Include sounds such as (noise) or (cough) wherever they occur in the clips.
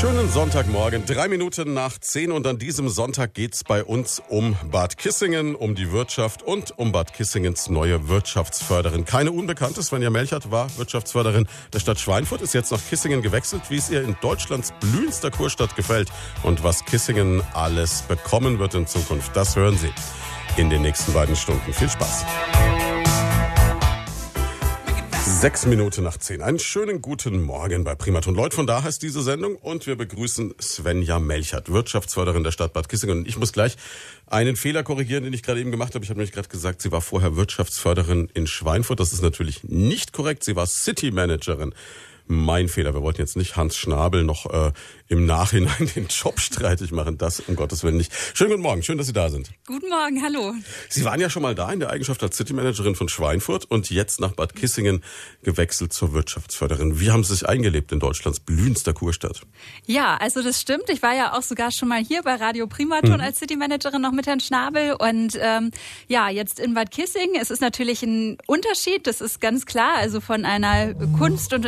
Schönen Sonntagmorgen, drei Minuten nach zehn und an diesem Sonntag geht's bei uns um Bad Kissingen, um die Wirtschaft und um Bad Kissingens neue Wirtschaftsförderin. Keine Unbekannte, Svenja Melchert war Wirtschaftsförderin der Stadt Schweinfurt, ist jetzt nach Kissingen gewechselt, wie es ihr in Deutschlands blühendster Kurstadt gefällt und was Kissingen alles bekommen wird in Zukunft. Das hören Sie in den nächsten beiden Stunden. Viel Spaß. Sechs Minuten nach zehn. Einen schönen guten Morgen bei Primaton. Leut von da heißt diese Sendung und wir begrüßen Svenja Melchert, Wirtschaftsförderin der Stadt Bad Kissingen. Und ich muss gleich einen Fehler korrigieren, den ich gerade eben gemacht habe. Ich habe nämlich gerade gesagt, sie war vorher Wirtschaftsförderin in Schweinfurt. Das ist natürlich nicht korrekt. Sie war City Managerin mein Fehler. Wir wollten jetzt nicht Hans Schnabel noch äh, im Nachhinein (laughs) den Job streitig machen. Das um Gottes Willen nicht. Schönen guten Morgen, schön, dass Sie da sind. Guten Morgen, hallo. Sie waren ja schon mal da in der Eigenschaft als City-Managerin von Schweinfurt und jetzt nach Bad Kissingen gewechselt zur Wirtschaftsförderin. Wie haben Sie sich eingelebt in Deutschlands blühendster Kurstadt? Ja, also das stimmt. Ich war ja auch sogar schon mal hier bei Radio Primaton mhm. als City-Managerin noch mit Herrn Schnabel und ähm, ja, jetzt in Bad Kissingen. Es ist natürlich ein Unterschied, das ist ganz klar. Also von einer Kunst- und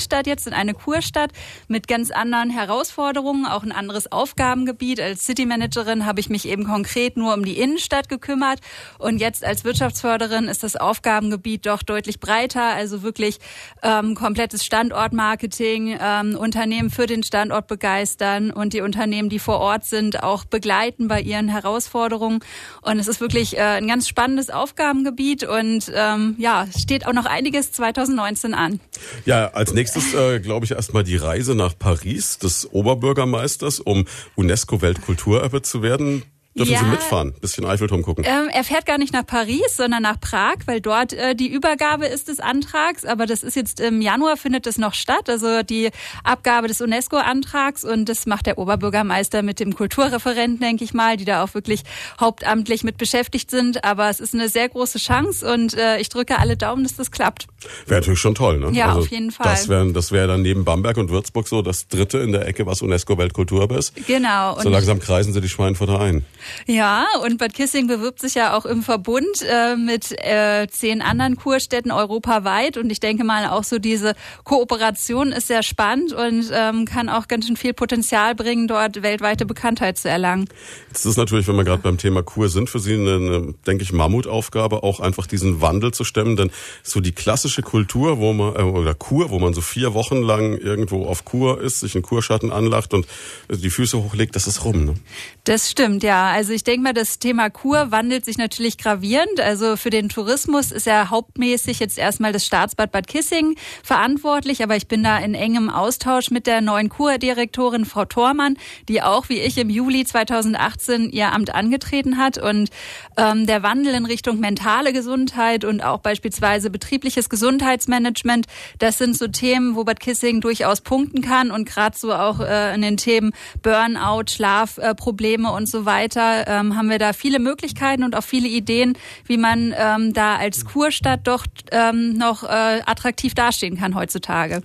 Industriestadt jetzt in eine Kurstadt mit ganz anderen Herausforderungen auch ein anderes Aufgabengebiet. Als City Managerin habe ich mich eben konkret nur um die Innenstadt gekümmert und jetzt als Wirtschaftsförderin ist das Aufgabengebiet doch deutlich breiter, also wirklich ähm, komplettes Standortmarketing, ähm, Unternehmen für den Standort begeistern und die Unternehmen, die vor Ort sind, auch begleiten bei ihren Herausforderungen. Und es ist wirklich äh, ein ganz spannendes Aufgabengebiet und ähm, ja, steht auch noch einiges 2019 an. Ja, als nächstes äh, glaube ich erstmal die Reise nach Paris. Das Oberbürgermeisters, um UNESCO-Weltkulturerbe zu werden. Dürfen ja, Sie mitfahren, bisschen Eiffelturm gucken? Ähm, er fährt gar nicht nach Paris, sondern nach Prag, weil dort äh, die Übergabe ist des Antrags. Aber das ist jetzt im Januar findet es noch statt, also die Abgabe des UNESCO-Antrags und das macht der Oberbürgermeister mit dem Kulturreferenten, denke ich mal, die da auch wirklich hauptamtlich mit beschäftigt sind. Aber es ist eine sehr große Chance und äh, ich drücke alle Daumen, dass das klappt. Wäre natürlich schon toll, ne? Ja, also auf jeden Fall. Das wäre das wär dann neben Bamberg und Würzburg so das dritte in der Ecke, was UNESCO-Weltkulturerbe ist. Genau. So langsam kreisen sie die Schweinfurter ein. Ja, und Bad Kissing bewirbt sich ja auch im Verbund äh, mit äh, zehn anderen Kurstädten europaweit. Und ich denke mal, auch so diese Kooperation ist sehr spannend und ähm, kann auch ganz schön viel Potenzial bringen, dort weltweite Bekanntheit zu erlangen. Jetzt ist natürlich, wenn wir gerade beim Thema Kur sind, für Sie eine, eine, denke ich, Mammutaufgabe, auch einfach diesen Wandel zu stemmen. Denn so die klassische Kultur, wo man, äh, oder Kur, wo man so vier Wochen lang irgendwo auf Kur ist, sich in Kurschatten anlacht und die Füße hochlegt, das ist rum. Ne? Das stimmt, ja. Also ich denke mal, das Thema Kur wandelt sich natürlich gravierend. Also für den Tourismus ist ja hauptmäßig jetzt erstmal das Staatsbad Bad Kissing verantwortlich, aber ich bin da in engem Austausch mit der neuen Kurdirektorin Frau Thormann, die auch wie ich im Juli 2018 ihr Amt angetreten hat. Und ähm, der Wandel in Richtung mentale Gesundheit und auch beispielsweise betriebliches Gesundheitsmanagement, das sind so Themen, wo Bad Kissing durchaus punkten kann und gerade so auch äh, in den Themen Burnout, Schlafprobleme äh, und so weiter weiter ähm, haben wir da viele Möglichkeiten und auch viele Ideen, wie man ähm, da als Kurstadt doch ähm, noch äh, attraktiv dastehen kann heutzutage.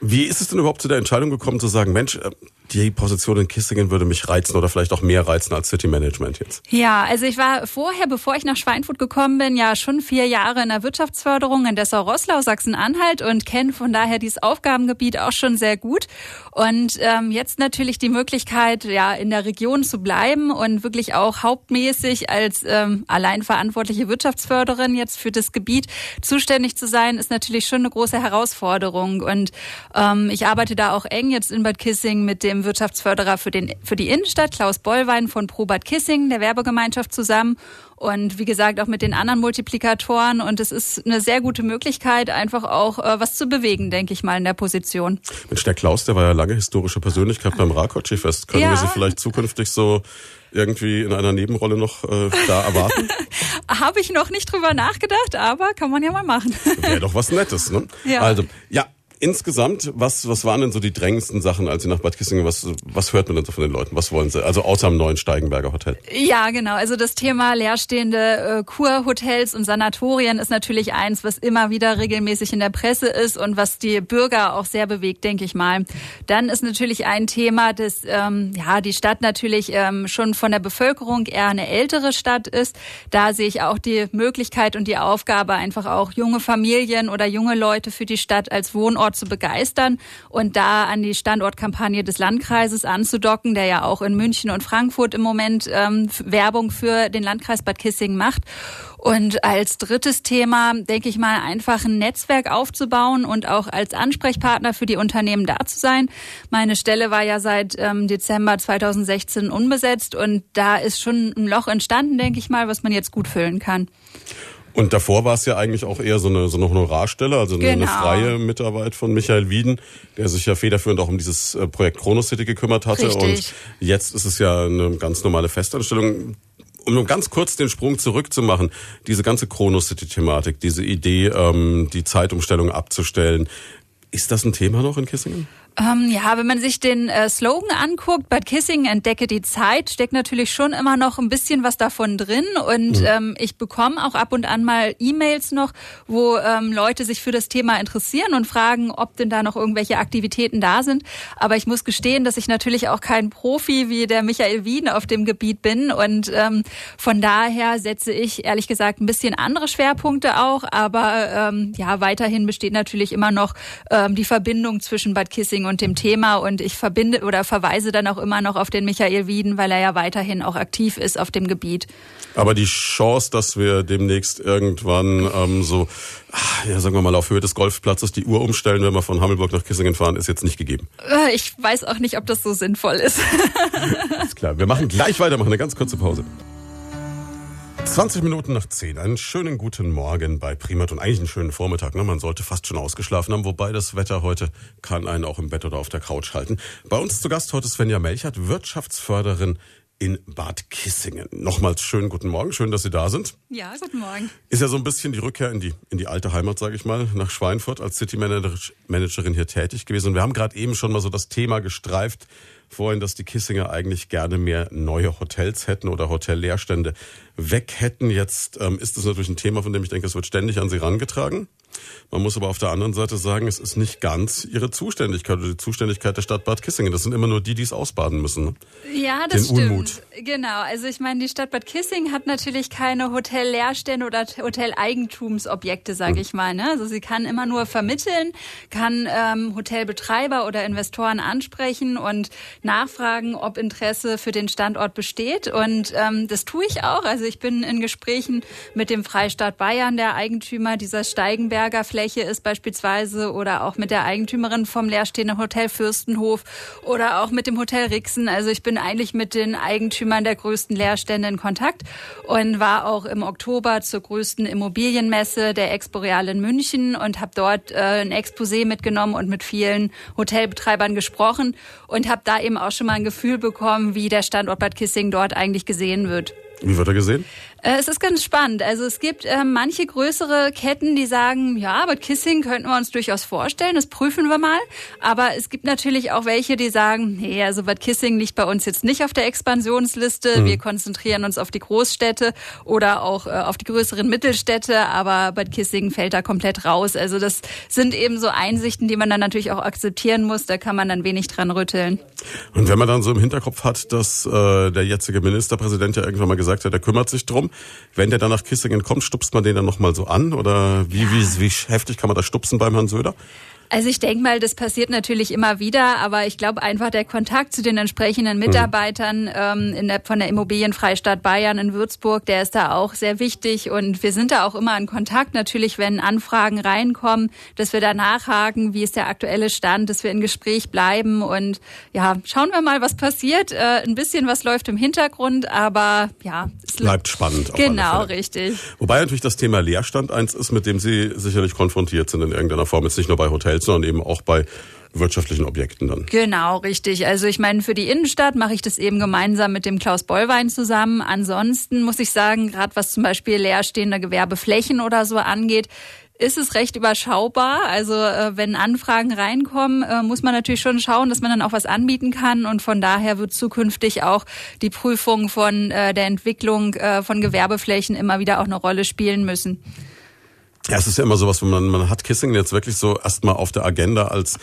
Wie ist es denn überhaupt zu der Entscheidung gekommen, zu sagen, Mensch, äh, die Position in Kissingen würde mich reizen oder vielleicht auch mehr reizen als City Management jetzt? Ja, also ich war vorher, bevor ich nach Schweinfurt gekommen bin, ja schon vier Jahre in der Wirtschaftsförderung in Dessau-Rosslau, Sachsen-Anhalt und kenne von daher dieses Aufgabengebiet auch schon sehr gut. Und ähm, jetzt natürlich die Möglichkeit, ja, in der Region zu bleiben und wirklich auch hauptmäßig als ähm, allein verantwortliche Wirtschaftsförderin jetzt für das Gebiet zuständig zu sein, ist natürlich schon eine große Herausforderung. Und ähm, ich arbeite da auch eng jetzt in Bad Kissing mit dem Wirtschaftsförderer für, den, für die Innenstadt, Klaus Bollwein von Pro Bad Kissing, der Werbegemeinschaft zusammen und wie gesagt auch mit den anderen Multiplikatoren. Und es ist eine sehr gute Möglichkeit, einfach auch äh, was zu bewegen, denke ich mal, in der Position. Mensch, der Klaus, der war ja lange historische Persönlichkeit beim Rakoczy-Fest. Können ja. wir Sie vielleicht zukünftig so irgendwie in einer Nebenrolle noch äh, da erwarten? (laughs) Habe ich noch nicht drüber nachgedacht, aber kann man ja mal machen. Wäre doch was Nettes, ne? (laughs) Ja. Also, ja, Insgesamt, was, was waren denn so die drängendsten Sachen, als Sie nach Bad Kissingen, was, was hört man denn so von den Leuten? Was wollen sie? Also außer am neuen Steigenberger Hotel. Ja, genau. Also das Thema leerstehende äh, Kurhotels und Sanatorien ist natürlich eins, was immer wieder regelmäßig in der Presse ist und was die Bürger auch sehr bewegt, denke ich mal. Dann ist natürlich ein Thema, dass ähm, ja die Stadt natürlich ähm, schon von der Bevölkerung eher eine ältere Stadt ist. Da sehe ich auch die Möglichkeit und die Aufgabe, einfach auch junge Familien oder junge Leute für die Stadt als Wohnort zu begeistern und da an die Standortkampagne des Landkreises anzudocken, der ja auch in München und Frankfurt im Moment ähm, Werbung für den Landkreis Bad Kissingen macht. Und als drittes Thema, denke ich mal, einfach ein Netzwerk aufzubauen und auch als Ansprechpartner für die Unternehmen da zu sein. Meine Stelle war ja seit ähm, Dezember 2016 unbesetzt und da ist schon ein Loch entstanden, denke ich mal, was man jetzt gut füllen kann. Und davor war es ja eigentlich auch eher so eine, so eine Honorarstelle, also eine, genau. eine freie Mitarbeit von Michael Wieden, der sich ja federführend auch um dieses äh, Projekt Chrono City gekümmert hatte. Richtig. Und jetzt ist es ja eine ganz normale Festanstellung. Um nur ganz kurz den Sprung zurückzumachen, diese ganze Chrono City-Thematik, diese Idee, ähm, die Zeitumstellung abzustellen, ist das ein Thema noch in Kissingen? Ähm, ja, wenn man sich den äh, Slogan anguckt, Bad Kissing entdecke die Zeit, steckt natürlich schon immer noch ein bisschen was davon drin. Und mhm. ähm, ich bekomme auch ab und an mal E-Mails noch, wo ähm, Leute sich für das Thema interessieren und fragen, ob denn da noch irgendwelche Aktivitäten da sind. Aber ich muss gestehen, dass ich natürlich auch kein Profi wie der Michael Wien auf dem Gebiet bin. Und ähm, von daher setze ich ehrlich gesagt ein bisschen andere Schwerpunkte auch. Aber ähm, ja, weiterhin besteht natürlich immer noch ähm, die Verbindung zwischen Bad Kissing Marketing und dem Thema und ich verbinde oder verweise dann auch immer noch auf den Michael Wieden, weil er ja weiterhin auch aktiv ist auf dem Gebiet. Aber die Chance, dass wir demnächst irgendwann ähm, so, ja, sagen wir mal, auf Höhe des Golfplatzes die Uhr umstellen, wenn wir von Hammelburg nach Kissingen fahren, ist jetzt nicht gegeben. Äh, ich weiß auch nicht, ob das so sinnvoll ist. (laughs) ist klar. Wir machen gleich weiter, machen eine ganz kurze Pause. 20 Minuten nach 10. Einen schönen guten Morgen bei Primat und eigentlich einen schönen Vormittag. Ne? Man sollte fast schon ausgeschlafen haben, wobei das Wetter heute kann einen auch im Bett oder auf der Couch halten. Bei uns zu Gast heute Svenja Melchert, Wirtschaftsförderin in Bad Kissingen. Nochmals schönen guten Morgen, schön, dass Sie da sind. Ja, guten Morgen. Ist ja so ein bisschen die Rückkehr in die, in die alte Heimat, sage ich mal, nach Schweinfurt als City Managerin hier tätig gewesen. Und wir haben gerade eben schon mal so das Thema gestreift, vorhin, dass die Kissinger eigentlich gerne mehr neue Hotels hätten oder Hotelleerstände weg hätten. Jetzt ähm, ist das natürlich ein Thema, von dem ich denke, es wird ständig an sie rangetragen. Man muss aber auf der anderen Seite sagen, es ist nicht ganz ihre Zuständigkeit oder die Zuständigkeit der Stadt Bad Kissingen. Das sind immer nur die, die es ausbaden müssen. Ne? Ja, das Den stimmt. Unmut. Genau. Also ich meine, die Stadt Bad Kissingen hat natürlich keine Hotelleerstände oder Hoteleigentumsobjekte, sage hm. ich mal. Ne? Also sie kann immer nur vermitteln, kann ähm, Hotelbetreiber oder Investoren ansprechen und nachfragen, ob Interesse für den Standort besteht. Und ähm, das tue ich auch. Also ich bin in Gesprächen mit dem Freistaat Bayern, der Eigentümer dieser Steigenberger Fläche ist beispielsweise, oder auch mit der Eigentümerin vom leerstehenden Hotel Fürstenhof oder auch mit dem Hotel Rixen. Also ich bin eigentlich mit den Eigentümern der größten Leerstände in Kontakt und war auch im Oktober zur größten Immobilienmesse der Exporeal in München und habe dort äh, ein Exposé mitgenommen und mit vielen Hotelbetreibern gesprochen und habe da eben auch schon mal ein Gefühl bekommen, wie der Standort Bad Kissing dort eigentlich gesehen wird. Wie wird er gesehen? Äh, es ist ganz spannend. Also es gibt äh, manche größere Ketten, die sagen, ja, aber Kissing könnten wir uns durchaus vorstellen, das prüfen wir mal. Aber es gibt natürlich auch welche, die sagen, nee, also Bad Kissing liegt bei uns jetzt nicht auf der Expansionsliste. Mhm. Wir konzentrieren uns auf die Großstädte oder auch äh, auf die größeren Mittelstädte, aber Bad Kissing fällt da komplett raus. Also das sind eben so Einsichten, die man dann natürlich auch akzeptieren muss. Da kann man dann wenig dran rütteln. Und wenn man dann so im Hinterkopf hat, dass äh, der jetzige Ministerpräsident ja irgendwann mal gesagt hat, er kümmert sich drum, wenn der dann nach Kissingen kommt, stupst man den dann nochmal so an? Oder wie, wie, wie heftig kann man da stupsen beim Herrn Söder? Also ich denke mal, das passiert natürlich immer wieder, aber ich glaube einfach der Kontakt zu den entsprechenden. Mitarbeitern mhm. ähm, in der, von der Immobilienfreistadt Bayern in Würzburg, der ist da auch sehr wichtig und wir sind da auch immer in Kontakt. Natürlich, wenn Anfragen reinkommen, dass wir da nachhaken, wie ist der aktuelle Stand, dass wir in Gespräch bleiben und ja, schauen wir mal, was passiert. Äh, ein bisschen was läuft im Hintergrund, aber ja. Es bleibt spannend. Genau, richtig. Wobei natürlich das Thema Leerstand eins ist, mit dem Sie sicherlich konfrontiert sind in irgendeiner Form, jetzt nicht nur bei Hotels Geld, sondern eben auch bei wirtschaftlichen Objekten dann. Genau, richtig. Also ich meine, für die Innenstadt mache ich das eben gemeinsam mit dem Klaus Bollwein zusammen. Ansonsten muss ich sagen, gerade was zum Beispiel leerstehende Gewerbeflächen oder so angeht, ist es recht überschaubar. Also äh, wenn Anfragen reinkommen, äh, muss man natürlich schon schauen, dass man dann auch was anbieten kann. Und von daher wird zukünftig auch die Prüfung von äh, der Entwicklung von Gewerbeflächen immer wieder auch eine Rolle spielen müssen. Ja, es ist ja immer sowas, man, man hat Kissing jetzt wirklich so erstmal auf der Agenda als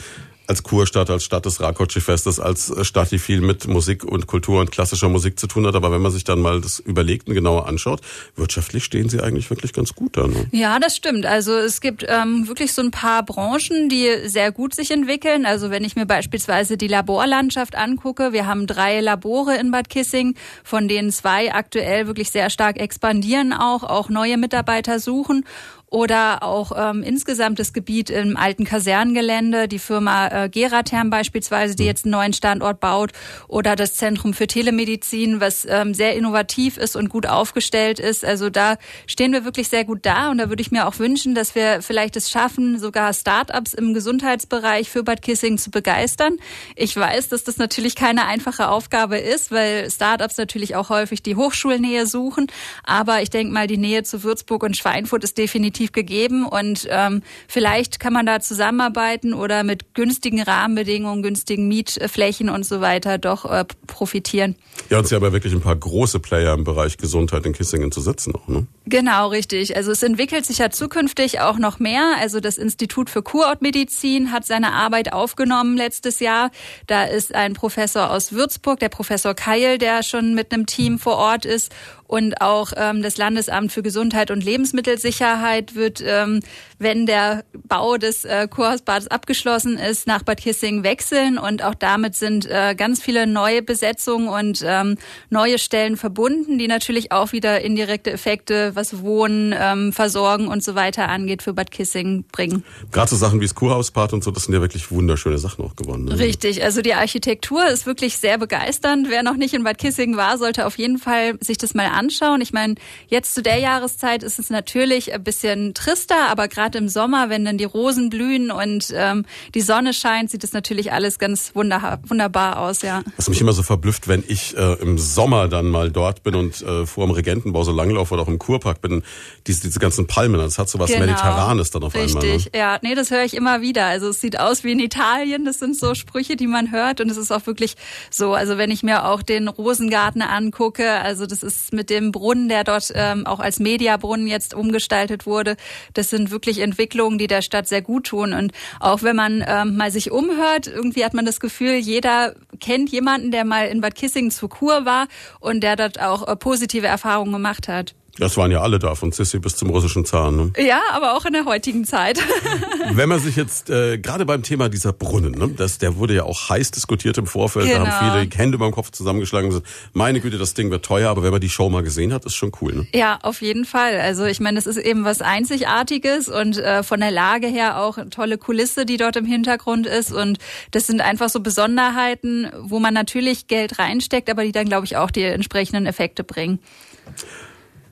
als Kurstadt, als Stadt des Rakoczy-Festes, als Stadt, die viel mit Musik und Kultur und klassischer Musik zu tun hat. Aber wenn man sich dann mal das überlegt und genauer anschaut, wirtschaftlich stehen sie eigentlich wirklich ganz gut da. Ne? Ja, das stimmt. Also es gibt ähm, wirklich so ein paar Branchen, die sehr gut sich entwickeln. Also wenn ich mir beispielsweise die Laborlandschaft angucke, wir haben drei Labore in Bad Kissing, von denen zwei aktuell wirklich sehr stark expandieren auch, auch neue Mitarbeiter suchen oder auch ähm, insgesamt das Gebiet im alten Kasernengelände, die Firma äh, Geratherm beispielsweise, die hm. jetzt einen neuen Standort baut, oder das Zentrum für Telemedizin, was ähm, sehr innovativ ist und gut aufgestellt ist. Also da stehen wir wirklich sehr gut da und da würde ich mir auch wünschen, dass wir vielleicht es schaffen, sogar Start-ups im Gesundheitsbereich für Bad Kissing zu begeistern. Ich weiß, dass das natürlich keine einfache Aufgabe ist, weil Start-ups natürlich auch häufig die Hochschulnähe suchen, aber ich denke mal, die Nähe zu Würzburg und Schweinfurt ist definitiv definitiv gegeben und ähm, vielleicht kann man da zusammenarbeiten oder mit günstigen Rahmenbedingungen, günstigen Mietflächen und so weiter doch äh, profitieren. Ja, und Sie haben ja wirklich ein paar große Player im Bereich Gesundheit in Kissingen zu setzen auch, ne? Genau, richtig. Also es entwickelt sich ja zukünftig auch noch mehr. Also das Institut für Kurortmedizin hat seine Arbeit aufgenommen letztes Jahr. Da ist ein Professor aus Würzburg, der Professor Keil, der schon mit einem Team vor Ort ist und auch ähm, das Landesamt für Gesundheit und Lebensmittelsicherheit wird, ähm, wenn der Bau des äh, Kurhausbades abgeschlossen ist, nach Bad Kissing wechseln. Und auch damit sind äh, ganz viele neue Besetzungen und ähm, neue Stellen verbunden, die natürlich auch wieder indirekte Effekte, was Wohnen, ähm, Versorgen und so weiter angeht, für Bad Kissing bringen. Gerade so Sachen wie das Kurhausbad und so, das sind ja wirklich wunderschöne Sachen auch geworden. Ne? Richtig, also die Architektur ist wirklich sehr begeisternd. Wer noch nicht in Bad Kissing war, sollte auf jeden Fall sich das mal anschauen. Ich meine, jetzt zu der Jahreszeit ist es natürlich ein bisschen trister, aber gerade im Sommer, wenn dann die Rosen blühen und ähm, die Sonne scheint, sieht es natürlich alles ganz wunder wunderbar aus, ja. Was mich immer so verblüfft, wenn ich äh, im Sommer dann mal dort bin und äh, vor dem Regentenbau so langlaufe oder auch im Kurpark bin, diese, diese ganzen Palmen, das hat so was genau. Mediterranes dann auf Richtig. einmal. Richtig, ne? ja. Nee, das höre ich immer wieder. Also es sieht aus wie in Italien, das sind so Sprüche, die man hört und es ist auch wirklich so. Also wenn ich mir auch den Rosengarten angucke, also das ist mit dem Brunnen Brunnen, der dort ähm, auch als Mediabrunnen jetzt umgestaltet wurde. Das sind wirklich Entwicklungen, die der Stadt sehr gut tun. Und auch wenn man ähm, mal sich umhört, irgendwie hat man das Gefühl, jeder kennt jemanden, der mal in Bad Kissingen zur Kur war und der dort auch äh, positive Erfahrungen gemacht hat. Das waren ja alle da, von Sissi bis zum russischen Zahn. Ne? Ja, aber auch in der heutigen Zeit. (laughs) Wenn man sich jetzt, äh, gerade beim Thema dieser Brunnen, ne, das, der wurde ja auch heiß diskutiert im Vorfeld, genau. da haben genau. viele Hände beim Kopf zusammengeschlagen und gesagt, meine Güte, das Ding wird teuer, aber wenn man die Show mal gesehen hat, ist schon cool. Ne? Ja, auf jeden Fall. Also ich meine, das ist eben was Einzigartiges und äh, von der Lage her auch eine tolle Kulisse, die dort im Hintergrund ist und das sind einfach so Besonderheiten, wo man natürlich Geld reinsteckt, aber die dann, glaube ich, auch die entsprechenden Effekte bringen.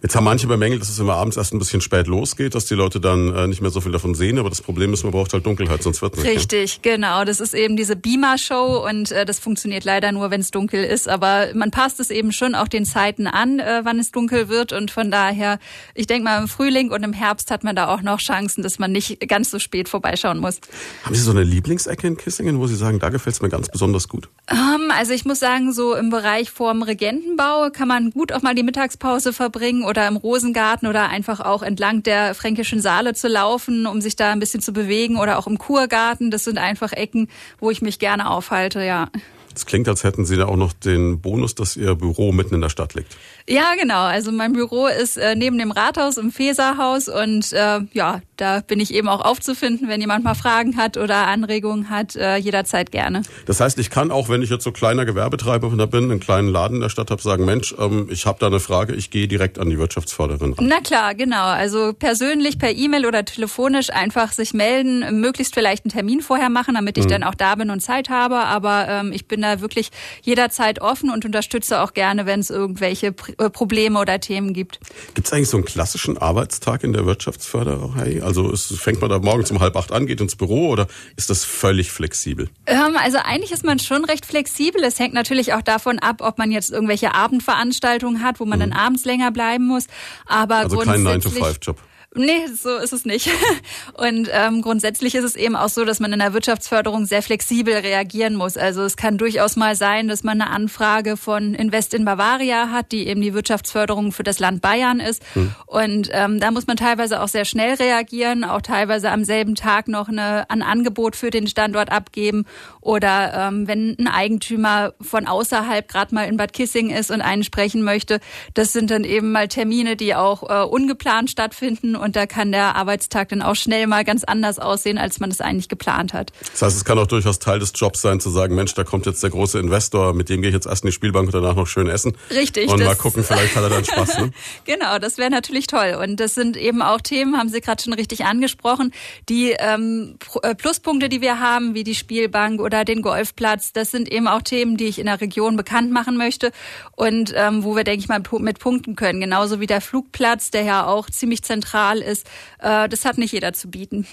Jetzt haben manche bemängelt, dass es immer abends erst ein bisschen spät losgeht, dass die Leute dann äh, nicht mehr so viel davon sehen. Aber das Problem ist, man braucht halt Dunkelheit, sonst wird nicht. Richtig, ja. genau. Das ist eben diese Beamer-Show und äh, das funktioniert leider nur, wenn es dunkel ist. Aber man passt es eben schon auch den Zeiten an, äh, wann es dunkel wird. Und von daher, ich denke mal, im Frühling und im Herbst hat man da auch noch Chancen, dass man nicht ganz so spät vorbeischauen muss. Haben Sie so eine Lieblingsecke in Kissingen, wo Sie sagen, da gefällt es mir ganz besonders gut? Um, ähm, also ich muss sagen, so im Bereich vorm Regentenbau kann man gut auch mal die Mittagspause verbringen oder im Rosengarten oder einfach auch entlang der Fränkischen Saale zu laufen, um sich da ein bisschen zu bewegen oder auch im Kurgarten. Das sind einfach Ecken, wo ich mich gerne aufhalte, ja. Es klingt, als hätten Sie da auch noch den Bonus, dass Ihr Büro mitten in der Stadt liegt. Ja, genau. Also mein Büro ist äh, neben dem Rathaus im Feserhaus und äh, ja, da bin ich eben auch aufzufinden, wenn jemand mal Fragen hat oder Anregungen hat, äh, jederzeit gerne. Das heißt, ich kann auch, wenn ich jetzt so kleiner Gewerbetreiber bin, einen kleinen Laden in der Stadt habe, sagen, Mensch, ähm, ich habe da eine Frage, ich gehe direkt an die Wirtschaftsförderin ran. Na klar, genau. Also persönlich, per E-Mail oder telefonisch einfach sich melden, möglichst vielleicht einen Termin vorher machen, damit ich mhm. dann auch da bin und Zeit habe. Aber ähm, ich bin da wirklich jederzeit offen und unterstütze auch gerne, wenn es irgendwelche Probleme oder Themen gibt. Gibt es eigentlich so einen klassischen Arbeitstag in der Wirtschaftsförderei? Also ist, fängt man da morgens um halb acht an, geht ins Büro oder ist das völlig flexibel? Ähm, also eigentlich ist man schon recht flexibel. Es hängt natürlich auch davon ab, ob man jetzt irgendwelche Abendveranstaltungen hat, wo man mhm. dann abends länger bleiben muss. Aber also kein 9-to-5-Job. Nee, so ist es nicht. (laughs) Und ähm, grundsätzlich ist es eben auch so, dass man in der Wirtschaftsförderung sehr flexibel reagieren muss. Also es kann durchaus mal sein, dass man eine Anfrage von Invest in Bavaria hat, die eben die Wirtschaftsförderung für das Land Bayern ist. Hm. Und ähm, da muss man teilweise auch sehr schnell reagieren, auch teilweise am selben Tag noch eine, ein Angebot für den Standort abgeben. Oder ähm, wenn ein Eigentümer von außerhalb gerade mal in Bad Kissing ist und einen sprechen möchte, das sind dann eben mal Termine, die auch äh, ungeplant stattfinden und da kann der Arbeitstag dann auch schnell mal ganz anders aussehen, als man es eigentlich geplant hat. Das heißt, es kann auch durchaus Teil des Jobs sein, zu sagen, Mensch, da kommt jetzt der große Investor, mit dem gehe ich jetzt erst in die Spielbank und danach noch schön essen. Richtig. Und mal gucken, vielleicht hat er dann Spaß. Ne? (laughs) genau, das wäre natürlich toll. Und das sind eben auch Themen, haben Sie gerade schon richtig angesprochen, die ähm, äh, Pluspunkte, die wir haben, wie die Spielbank oder den Golfplatz, das sind eben auch Themen, die ich in der Region bekannt machen möchte und ähm, wo wir, denke ich mal, mit punkten können. Genauso wie der Flugplatz, der ja auch ziemlich zentral digital ist, äh, das hat nicht jeder zu bieten.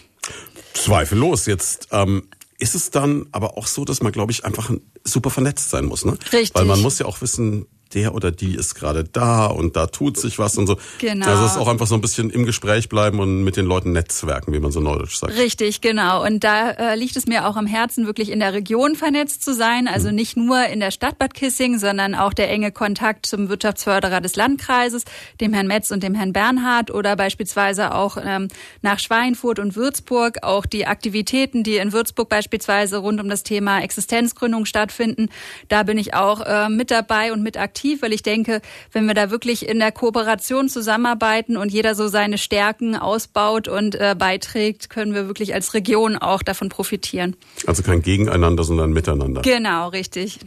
Zweifellos. Jetzt ähm, ist es dann aber auch so, dass man, glaube ich, einfach super vernetzt sein muss. Ne? Richtig. Weil man muss ja auch wissen, der oder die ist gerade da und da tut sich was und so. Genau. Also es ist auch einfach so ein bisschen im Gespräch bleiben und mit den Leuten netzwerken, wie man so neudeutsch sagt. Richtig, genau. Und da äh, liegt es mir auch am Herzen, wirklich in der Region vernetzt zu sein. Also mhm. nicht nur in der Stadt Bad Kissing, sondern auch der enge Kontakt zum Wirtschaftsförderer des Landkreises, dem Herrn Metz und dem Herrn Bernhard oder beispielsweise auch ähm, nach Schweinfurt und Würzburg. Auch die Aktivitäten, die in Würzburg beispielsweise rund um das Thema Existenzgründung stattfinden. Da bin ich auch äh, mit dabei und mit aktiv aktiv, weil ich denke, wenn wir da wirklich in der Kooperation zusammenarbeiten und jeder so seine Stärken ausbaut und äh, beiträgt, können wir wirklich als Region auch davon profitieren. Also kein Gegeneinander, sondern Miteinander. Genau, richtig.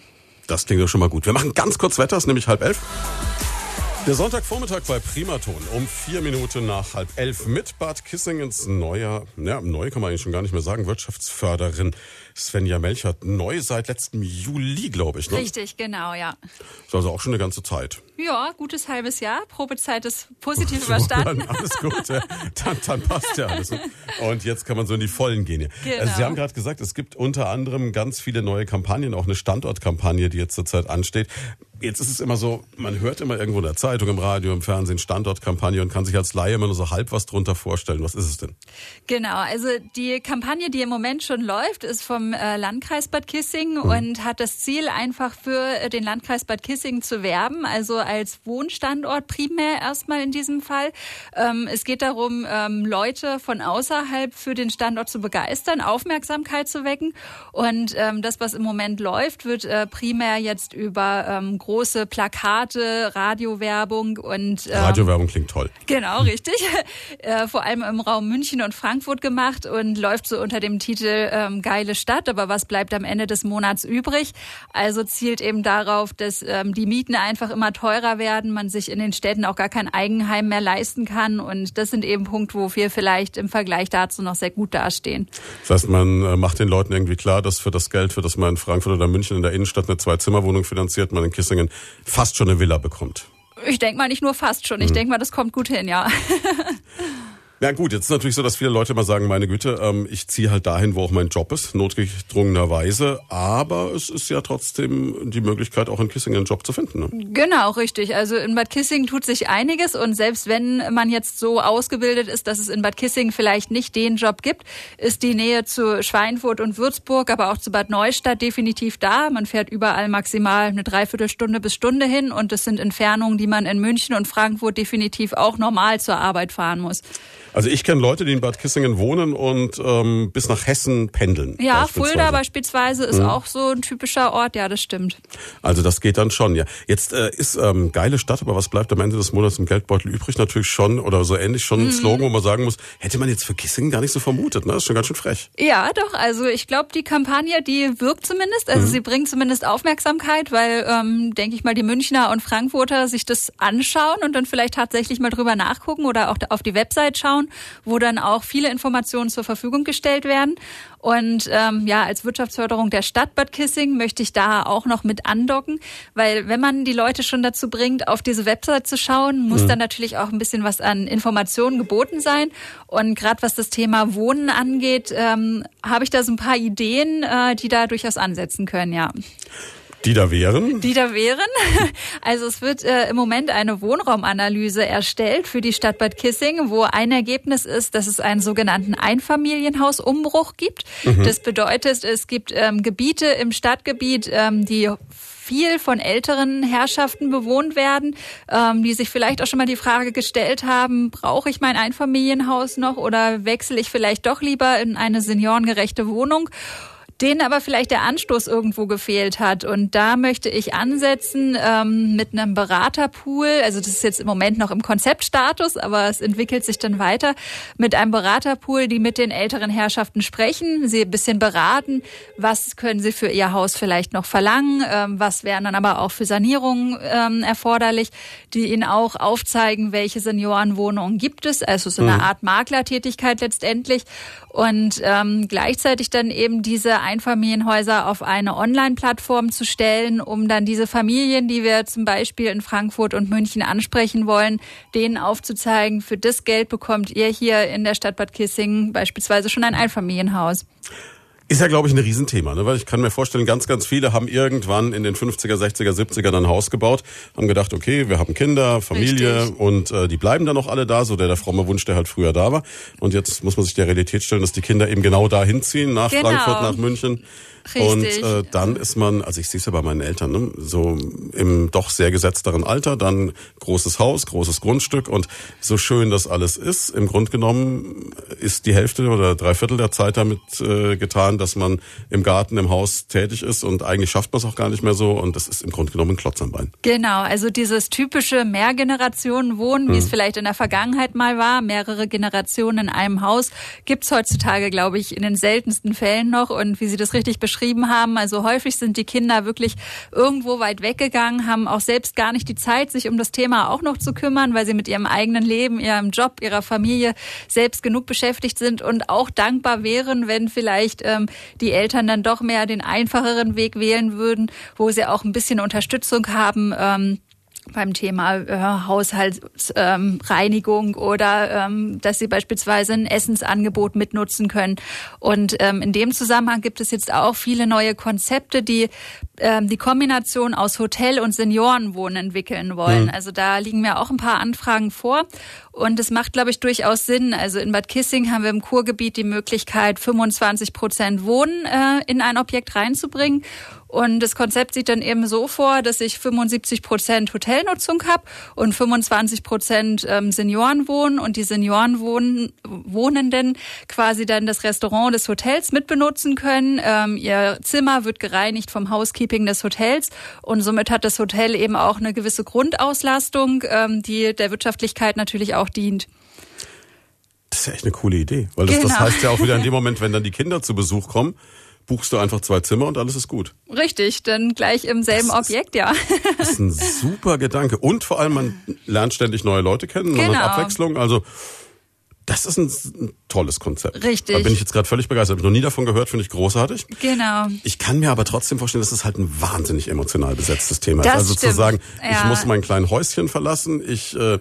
Das klingt doch schon mal gut. Wir machen ganz kurz Wetter, es ist nämlich halb elf. Der Sonntagvormittag bei Primaton um vier Minuten nach halb elf mit Bad Kissingens neuer, ja, neu kann man eigentlich schon gar nicht mehr sagen, Wirtschaftsförderin Svenja Melchert. Neu seit letztem Juli, glaube ich. Ne? Richtig, genau, ja. Das ist also auch schon eine ganze Zeit. Ja, gutes halbes Jahr. Probezeit ist positiv (laughs) so, überstanden. Dann alles gut, ja. dann, dann passt ja alles. Und jetzt kann man so in die Vollen gehen. Genau. Also Sie haben gerade gesagt, es gibt unter anderem ganz viele neue Kampagnen, auch eine Standortkampagne, die jetzt zurzeit ansteht. Jetzt ist es immer so, man hört immer irgendwo in der Zeitung, im Radio, im Fernsehen Standortkampagne und kann sich als Laie immer nur so halb was drunter vorstellen. Was ist es denn? Genau, also die Kampagne, die im Moment schon läuft, ist vom äh, Landkreis Bad Kissing mhm. und hat das Ziel, einfach für äh, den Landkreis Bad Kissing zu werben, also als Wohnstandort primär erstmal in diesem Fall. Ähm, es geht darum, ähm, Leute von außerhalb für den Standort zu begeistern, Aufmerksamkeit zu wecken und ähm, das, was im Moment läuft, wird äh, primär jetzt über große Plakate, Radiowerbung und Radiowerbung klingt toll. Genau, richtig. (laughs) Äh, vor allem im Raum München und Frankfurt gemacht und läuft so unter dem Titel ähm, Geile Stadt, aber was bleibt am Ende des Monats übrig? Also zielt eben darauf, dass ähm, die Mieten einfach immer teurer werden, man sich in den Städten auch gar kein Eigenheim mehr leisten kann und das sind eben Punkte, wo wir vielleicht im Vergleich dazu noch sehr gut dastehen. Das heißt, man äh, macht den Leuten irgendwie klar, dass für das Geld, für das man in Frankfurt oder München in der Innenstadt eine Zwei-Zimmer-Wohnung finanziert, man in Kissing Göttingen fast schon eine Villa bekommt. Ich denke mal nicht nur fast schon. Ich mhm. denke mal, das kommt gut hin, ja. (laughs) Ja gut, jetzt ist natürlich so, dass viele Leute immer sagen, meine Güte, ähm, ich ziehe halt dahin, wo auch mein Job ist, notgedrungenerweise. Aber es ist ja trotzdem die Möglichkeit, auch in Kissing einen Job zu finden. Ne? Genau, richtig. Also in Bad Kissing tut sich einiges und selbst wenn man jetzt so ausgebildet ist, dass es in Bad Kissing vielleicht nicht den Job gibt, ist die Nähe zu Schweinfurt und Würzburg, aber auch zu Bad Neustadt definitiv da. Man fährt überall maximal eine Dreiviertelstunde bis Stunde hin und das sind Entfernungen, die man in München und Frankfurt definitiv auch normal zur Arbeit fahren muss. Also ich kenne Leute, die in Bad Kissingen wohnen und ähm, bis nach Hessen pendeln. Ja, beispielsweise. Fulda beispielsweise ist mhm. auch so ein typischer Ort, ja, das stimmt. Also das geht dann schon, ja. Jetzt äh, ist ähm, geile Stadt, aber was bleibt am Ende des Monats im Geldbeutel übrig? Natürlich schon, oder so ähnlich schon mhm. ein Slogan, wo man sagen muss, hätte man jetzt für Kissingen gar nicht so vermutet, ne? Das ist schon ganz schön frech. Ja, doch, also ich glaube, die Kampagne, die wirkt zumindest, also mhm. sie bringt zumindest Aufmerksamkeit, weil, ähm, denke ich mal, die Münchner und Frankfurter sich das anschauen und dann vielleicht tatsächlich mal drüber nachgucken oder auch auf die Website schauen, wo dann auch viele Informationen zur Verfügung gestellt werden. Und ähm, ja, als Wirtschaftsförderung der Stadt Bad Kissing möchte ich da auch noch mit andocken, weil wenn man die Leute schon dazu bringt, auf diese Website zu schauen, muss mhm. dann natürlich auch ein bisschen was an Informationen geboten sein. Und gerade was das Thema Wohnen angeht, ähm, habe ich da so ein paar Ideen, äh, die da durchaus ansetzen können, ja. Die da wären? Die da wären. (laughs) Also es wird äh, im Moment eine Wohnraumanalyse erstellt für die Stadt Bad Kissing, wo ein Ergebnis ist, dass es einen sogenannten Einfamilienhausumbruch gibt. Mhm. Das bedeutet, es gibt ähm, Gebiete im Stadtgebiet, ähm, die viel von älteren Herrschaften bewohnt werden, ähm, die sich vielleicht auch schon mal die Frage gestellt haben, brauche ich mein Einfamilienhaus noch oder wechsle ich vielleicht doch lieber in eine seniorengerechte Wohnung? Denen aber vielleicht der Anstoß irgendwo gefehlt hat. Und da möchte ich ansetzen ähm, mit einem Beraterpool. Also das ist jetzt im Moment noch im Konzeptstatus, aber es entwickelt sich dann weiter mit einem Beraterpool, die mit den älteren Herrschaften sprechen, sie ein bisschen beraten, was können sie für ihr Haus vielleicht noch verlangen, ähm, was wären dann aber auch für Sanierungen ähm, erforderlich, die ihnen auch aufzeigen, welche Seniorenwohnungen gibt es. Also so eine mhm. Art Maklertätigkeit letztendlich. Und ähm, gleichzeitig dann eben diese Einfamilienhäuser auf eine Online-Plattform zu stellen, um dann diese Familien, die wir zum Beispiel in Frankfurt und München ansprechen wollen, denen aufzuzeigen, für das Geld bekommt ihr hier in der Stadt Bad Kissingen beispielsweise schon ein Einfamilienhaus. Ist ja, glaube ich, ein Riesenthema, ne? weil ich kann mir vorstellen, ganz, ganz viele haben irgendwann in den 50er, 60er, 70er dann ein Haus gebaut, haben gedacht, okay, wir haben Kinder, Familie Richtig. und äh, die bleiben dann auch alle da, so der, der fromme Wunsch, der halt früher da war. Und jetzt muss man sich der Realität stellen, dass die Kinder eben genau da hinziehen, nach genau. Frankfurt, nach München. Richtig. Und äh, dann ist man, also ich sehe es ja bei meinen Eltern, ne, so im doch sehr gesetzteren Alter, dann großes Haus, großes Grundstück und so schön das alles ist, im Grunde genommen ist die Hälfte oder drei Viertel der Zeit damit äh, getan, dass man im Garten, im Haus tätig ist und eigentlich schafft man es auch gar nicht mehr so und das ist im Grunde genommen ein Klotz am Bein. Genau, also dieses typische Mehrgenerationen-Wohnen, wie hm. es vielleicht in der Vergangenheit mal war, mehrere Generationen in einem Haus, gibt's heutzutage, glaube ich, in den seltensten Fällen noch und wie Sie das richtig beschreiben, beschrieben haben. Also häufig sind die Kinder wirklich irgendwo weit weggegangen, haben auch selbst gar nicht die Zeit, sich um das Thema auch noch zu kümmern, weil sie mit ihrem eigenen Leben, ihrem Job, ihrer Familie selbst genug beschäftigt sind und auch dankbar wären, wenn vielleicht ähm, die Eltern dann doch mehr den einfacheren Weg wählen würden, wo sie auch ein bisschen Unterstützung haben. Ähm, beim Thema äh, Haushaltsreinigung ähm, oder ähm, dass sie beispielsweise ein Essensangebot mitnutzen können. Und ähm, in dem Zusammenhang gibt es jetzt auch viele neue Konzepte, die ähm, die Kombination aus Hotel und Seniorenwohnen entwickeln wollen. Mhm. Also da liegen mir auch ein paar Anfragen vor. Und es macht, glaube ich, durchaus Sinn. Also in Bad Kissing haben wir im Kurgebiet die Möglichkeit, 25 Prozent Wohnen äh, in ein Objekt reinzubringen. Und das Konzept sieht dann eben so vor, dass ich 75 Prozent Hotelnutzung habe und 25 Prozent ähm, Seniorenwohnen und die Seniorenwohnenden quasi dann das Restaurant des Hotels mitbenutzen können. Ähm, ihr Zimmer wird gereinigt vom Housekeeping des Hotels und somit hat das Hotel eben auch eine gewisse Grundauslastung, ähm, die der Wirtschaftlichkeit natürlich auch dient. Das ist ja echt eine coole Idee, weil das, genau. das heißt ja auch wieder in dem (laughs) Moment, wenn dann die Kinder zu Besuch kommen, buchst du einfach zwei Zimmer und alles ist gut. Richtig, dann gleich im selben das Objekt, ja. Das ist ein super Gedanke. Und vor allem, man lernt ständig neue Leute kennen, man genau. hat Abwechslung. Also das ist ein, ein, tolles Konzept. Richtig. Da bin ich jetzt gerade völlig begeistert. Hab ich noch nie davon gehört, finde ich großartig. Genau. Ich kann mir aber trotzdem vorstellen, dass es halt ein wahnsinnig emotional besetztes Thema das ist. Also stimmt. zu sagen, ja. ich muss mein kleines Häuschen verlassen, ich äh,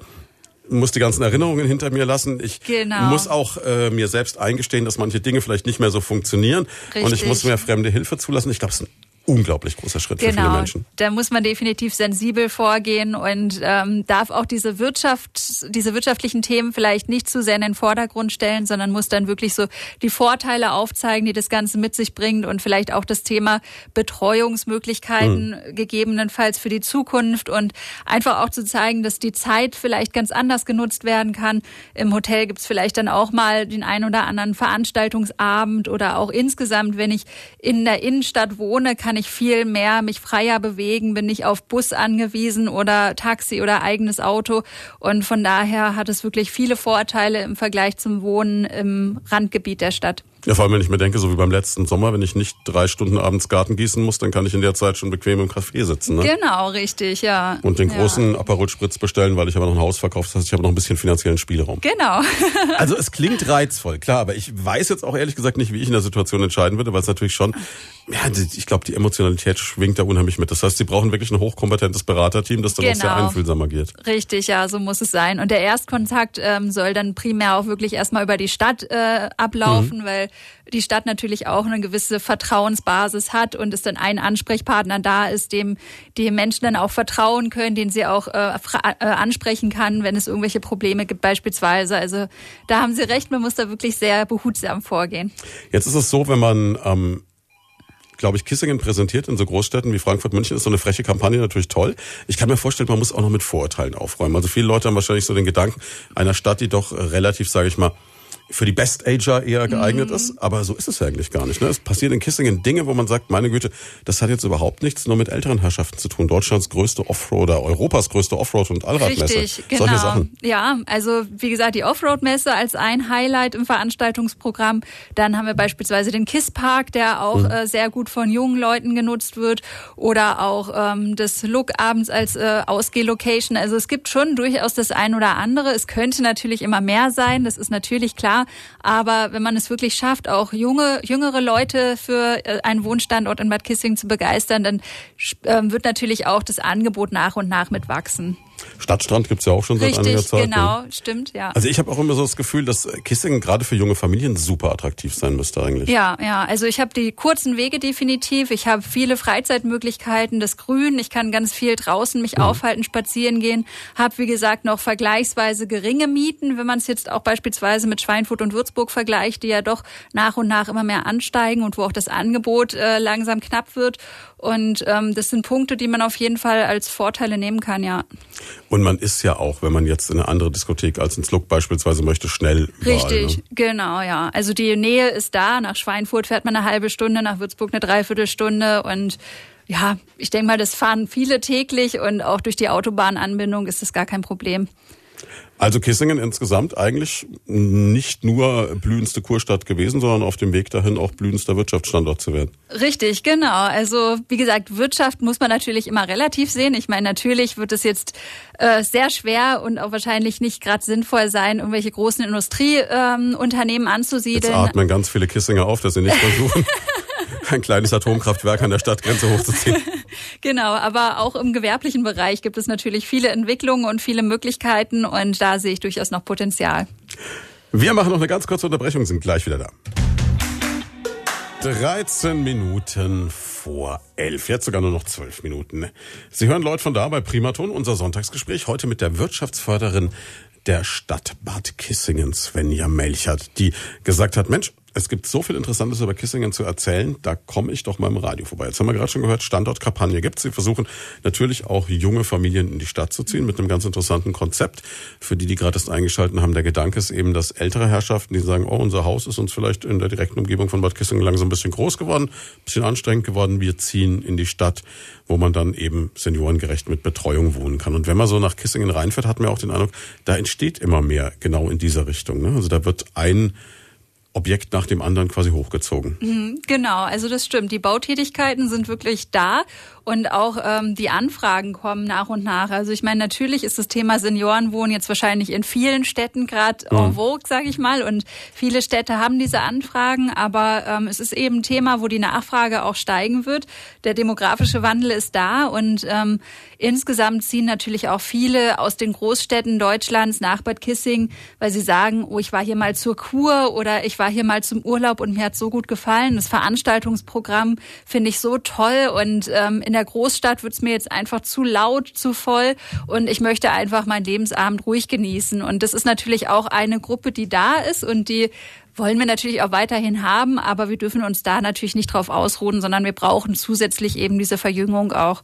muss die ganzen Erinnerungen hinter mir lassen. Ich genau. muss auch äh, mir selbst eingestehen, dass manche Dinge vielleicht nicht mehr so funktionieren. Richtig. Und ich muss mir fremde Hilfe zulassen. Ich glaube, es ist ein unglaublich großer Schritt genau. für viele genau. Menschen. Da muss man definitiv sensibel vorgehen und ähm, darf auch diese Wirtschaft, diese wirtschaftlichen Themen vielleicht nicht zu sehr in den Vordergrund stellen, sondern muss dann wirklich so die Vorteile aufzeigen, die das Ganze mit sich bringt und vielleicht auch das Thema Betreuungsmöglichkeiten mhm. gegebenenfalls für die Zukunft und einfach auch zu zeigen, dass die Zeit vielleicht ganz anders genutzt werden kann. Im Hotel gibt's vielleicht dann auch mal den ein oder anderen Veranstaltungsabend oder auch insgesamt, wenn ich in der Innenstadt wohne, kann kann ich viel mehr mich freier bewegen, bin nicht auf Bus angewiesen oder Taxi oder eigenes Auto. Und von daher hat es wirklich viele Vorteile im Vergleich zum Wohnen im Randgebiet der Stadt. Ja, vor allem, wenn ich mir denke, so wie beim letzten Sommer, wenn ich nicht drei Stunden abends Garten gießen muss, dann kann ich in der Zeit schon bequem im Café sitzen. Ne? Genau, richtig, ja. Und den großen ja. Aperol Spritz bestellen, weil ich aber noch ein Haus verkaufe. Das heißt, ich habe noch ein bisschen finanziellen Spielraum. Genau. (laughs) also es klingt reizvoll, klar, aber ich weiß jetzt auch ehrlich gesagt nicht, wie ich in der Situation entscheiden würde, weil es natürlich schon, ja, ich glaube, die Emotionalität schwingt da unheimlich mit. Das heißt, sie brauchen wirklich ein hochkompetentes Beraterteam, das dann genau. auch sehr genau. einfühlsam agiert. Richtig, ja, so muss es sein. Und der Erstkontakt ähm, soll dann primär auch wirklich erstmal über die Stadt äh, ablaufen, mhm. weil die Stadt natürlich auch eine gewisse Vertrauensbasis hat und es dann ein Ansprechpartner da ist, dem die Menschen dann auch vertrauen können, den sie auch äh, äh, ansprechen kann, wenn es irgendwelche Probleme gibt beispielsweise. Also da haben Sie recht, man muss da wirklich sehr behutsam vorgehen. Jetzt ist es so, wenn man ähm glaube ich, Kissingen präsentiert in so Großstädten wie Frankfurt, München, ist so eine freche Kampagne natürlich toll. Ich kann mir vorstellen, man muss auch noch mit Vorurteilen aufräumen. Also viele Leute haben wahrscheinlich so den Gedanken einer Stadt, die doch relativ, sage ich mal, für die Best-Ager eher geeignet mhm. ist. Aber so ist es ja eigentlich gar nicht. Ne? Es passieren in Kissingen Dinge, wo man sagt, meine Güte, das hat jetzt überhaupt nichts nur mit älteren Herrschaften zu tun. Deutschlands größte Offroader, Europas größte Offroad- und Allradmesse. Richtig, genau. Solche Sachen. Ja, also wie gesagt, die Offroad-Messe als ein Highlight im Veranstaltungsprogramm. Dann haben wir beispielsweise den Kiss-Park, der auch mhm. äh, sehr gut von jungen Leuten genutzt wird. Oder auch ähm, das Look abends als äh, Ausgeh-Location. Also es gibt schon durchaus das ein oder andere. Es könnte natürlich immer mehr sein, das ist natürlich klar. Aber wenn man es wirklich schafft, auch junge, jüngere Leute für äh, einen Wohnstandort in Bad Kissing zu begeistern, dann ähm, wird natürlich auch das Angebot nach und nach mitwachsen. Stadtstrand gibt's ja auch schon seit Richtig, einiger Zeit. genau, ne? stimmt, ja. Also ich habe auch immer so das Gefühl, dass Kissingen gerade für junge Familien super attraktiv sein müsste eigentlich. Ja, ja, also ich habe die kurzen Wege definitiv, ich habe viele Freizeitmöglichkeiten, das Grün, ich kann ganz viel draußen mich mhm. aufhalten, spazieren gehen, habe wie gesagt noch vergleichsweise geringe Mieten, wenn man es jetzt auch beispielsweise mit Schweinfurt und Würzburg vergleicht, die ja doch nach und nach immer mehr ansteigen und wo auch das Angebot äh, langsam knapp wird. Und ähm, das sind Punkte, die man auf jeden Fall als Vorteile nehmen kann, ja. Und man ist ja auch, wenn man jetzt in eine andere Diskothek als ins Look beispielsweise möchte, schnell. Überall, Richtig, ne? genau, ja. Also die Nähe ist da. Nach Schweinfurt fährt man eine halbe Stunde, nach Würzburg eine Dreiviertelstunde und ja, ich denke mal, das fahren viele täglich und auch durch die Autobahnanbindung ist das gar kein Problem. Also Kissingen insgesamt eigentlich nicht nur blühendste Kurstadt gewesen, sondern auf dem Weg dahin auch blühendster Wirtschaftsstandort zu werden. Richtig, genau. Also wie gesagt, Wirtschaft muss man natürlich immer relativ sehen. Ich meine, natürlich wird es jetzt äh, sehr schwer und auch wahrscheinlich nicht gerade sinnvoll sein, irgendwelche großen Industrieunternehmen ähm, anzusiedeln. Jetzt atmen ganz viele Kissinger auf, dass sie nicht (laughs) versuchen. ein kleines Atomkraftwerk an der Stadtgrenze hochzuziehen. (laughs) genau, aber auch im gewerblichen Bereich gibt es natürlich viele Entwicklungen und viele Möglichkeiten und da sehe ich durchaus noch Potenzial. Wir machen noch eine ganz kurze Unterbrechung, sind gleich wieder da. 13 Minuten vor 11, jetzt sogar nur noch 12 Minuten. Sie hören Leute von da bei Primaton, unser Sonntagsgespräch heute mit der Wirtschaftsförderin der Stadt Bad Kissingen, Svenja Melchert, die gesagt hat, Mensch, es gibt so viel Interessantes über Kissingen zu erzählen, da komme ich doch mal im Radio vorbei. Jetzt haben wir gerade schon gehört, Standortkampagne gibt Sie versuchen natürlich auch junge Familien in die Stadt zu ziehen mit einem ganz interessanten Konzept. Für die, die gerade erst eingeschalten haben, der Gedanke ist eben, dass ältere Herrschaften, die sagen, oh, unser Haus ist uns vielleicht in der direkten Umgebung von Bad Kissingen langsam ein bisschen groß geworden, ein bisschen anstrengend geworden, wir ziehen in die Stadt, wo man dann eben seniorengerecht mit Betreuung wohnen kann. Und wenn man so nach Kissingen reinfährt, hat man auch den Eindruck, da entsteht immer mehr genau in dieser Richtung. Ne? Also da wird ein Objekt nach dem anderen quasi hochgezogen. Mhm, genau, also das stimmt. Die Bautätigkeiten sind wirklich da und auch ähm, die Anfragen kommen nach und nach. Also ich meine, natürlich ist das Thema Seniorenwohnen jetzt wahrscheinlich in vielen Städten gerade mhm. en vogue, sage ich mal. Und viele Städte haben diese Anfragen, aber ähm, es ist eben ein Thema, wo die Nachfrage auch steigen wird. Der demografische Wandel ist da und ähm, insgesamt ziehen natürlich auch viele aus den Großstädten Deutschlands nach Bad Kissing, weil sie sagen, oh, ich war hier mal zur Kur oder ich war hier mal zum Urlaub und mir hat so gut gefallen. Das Veranstaltungsprogramm finde ich so toll und ähm, in der Großstadt wird es mir jetzt einfach zu laut, zu voll und ich möchte einfach meinen Lebensabend ruhig genießen. Und das ist natürlich auch eine Gruppe, die da ist und die wollen wir natürlich auch weiterhin haben, aber wir dürfen uns da natürlich nicht drauf ausruhen, sondern wir brauchen zusätzlich eben diese Verjüngung auch.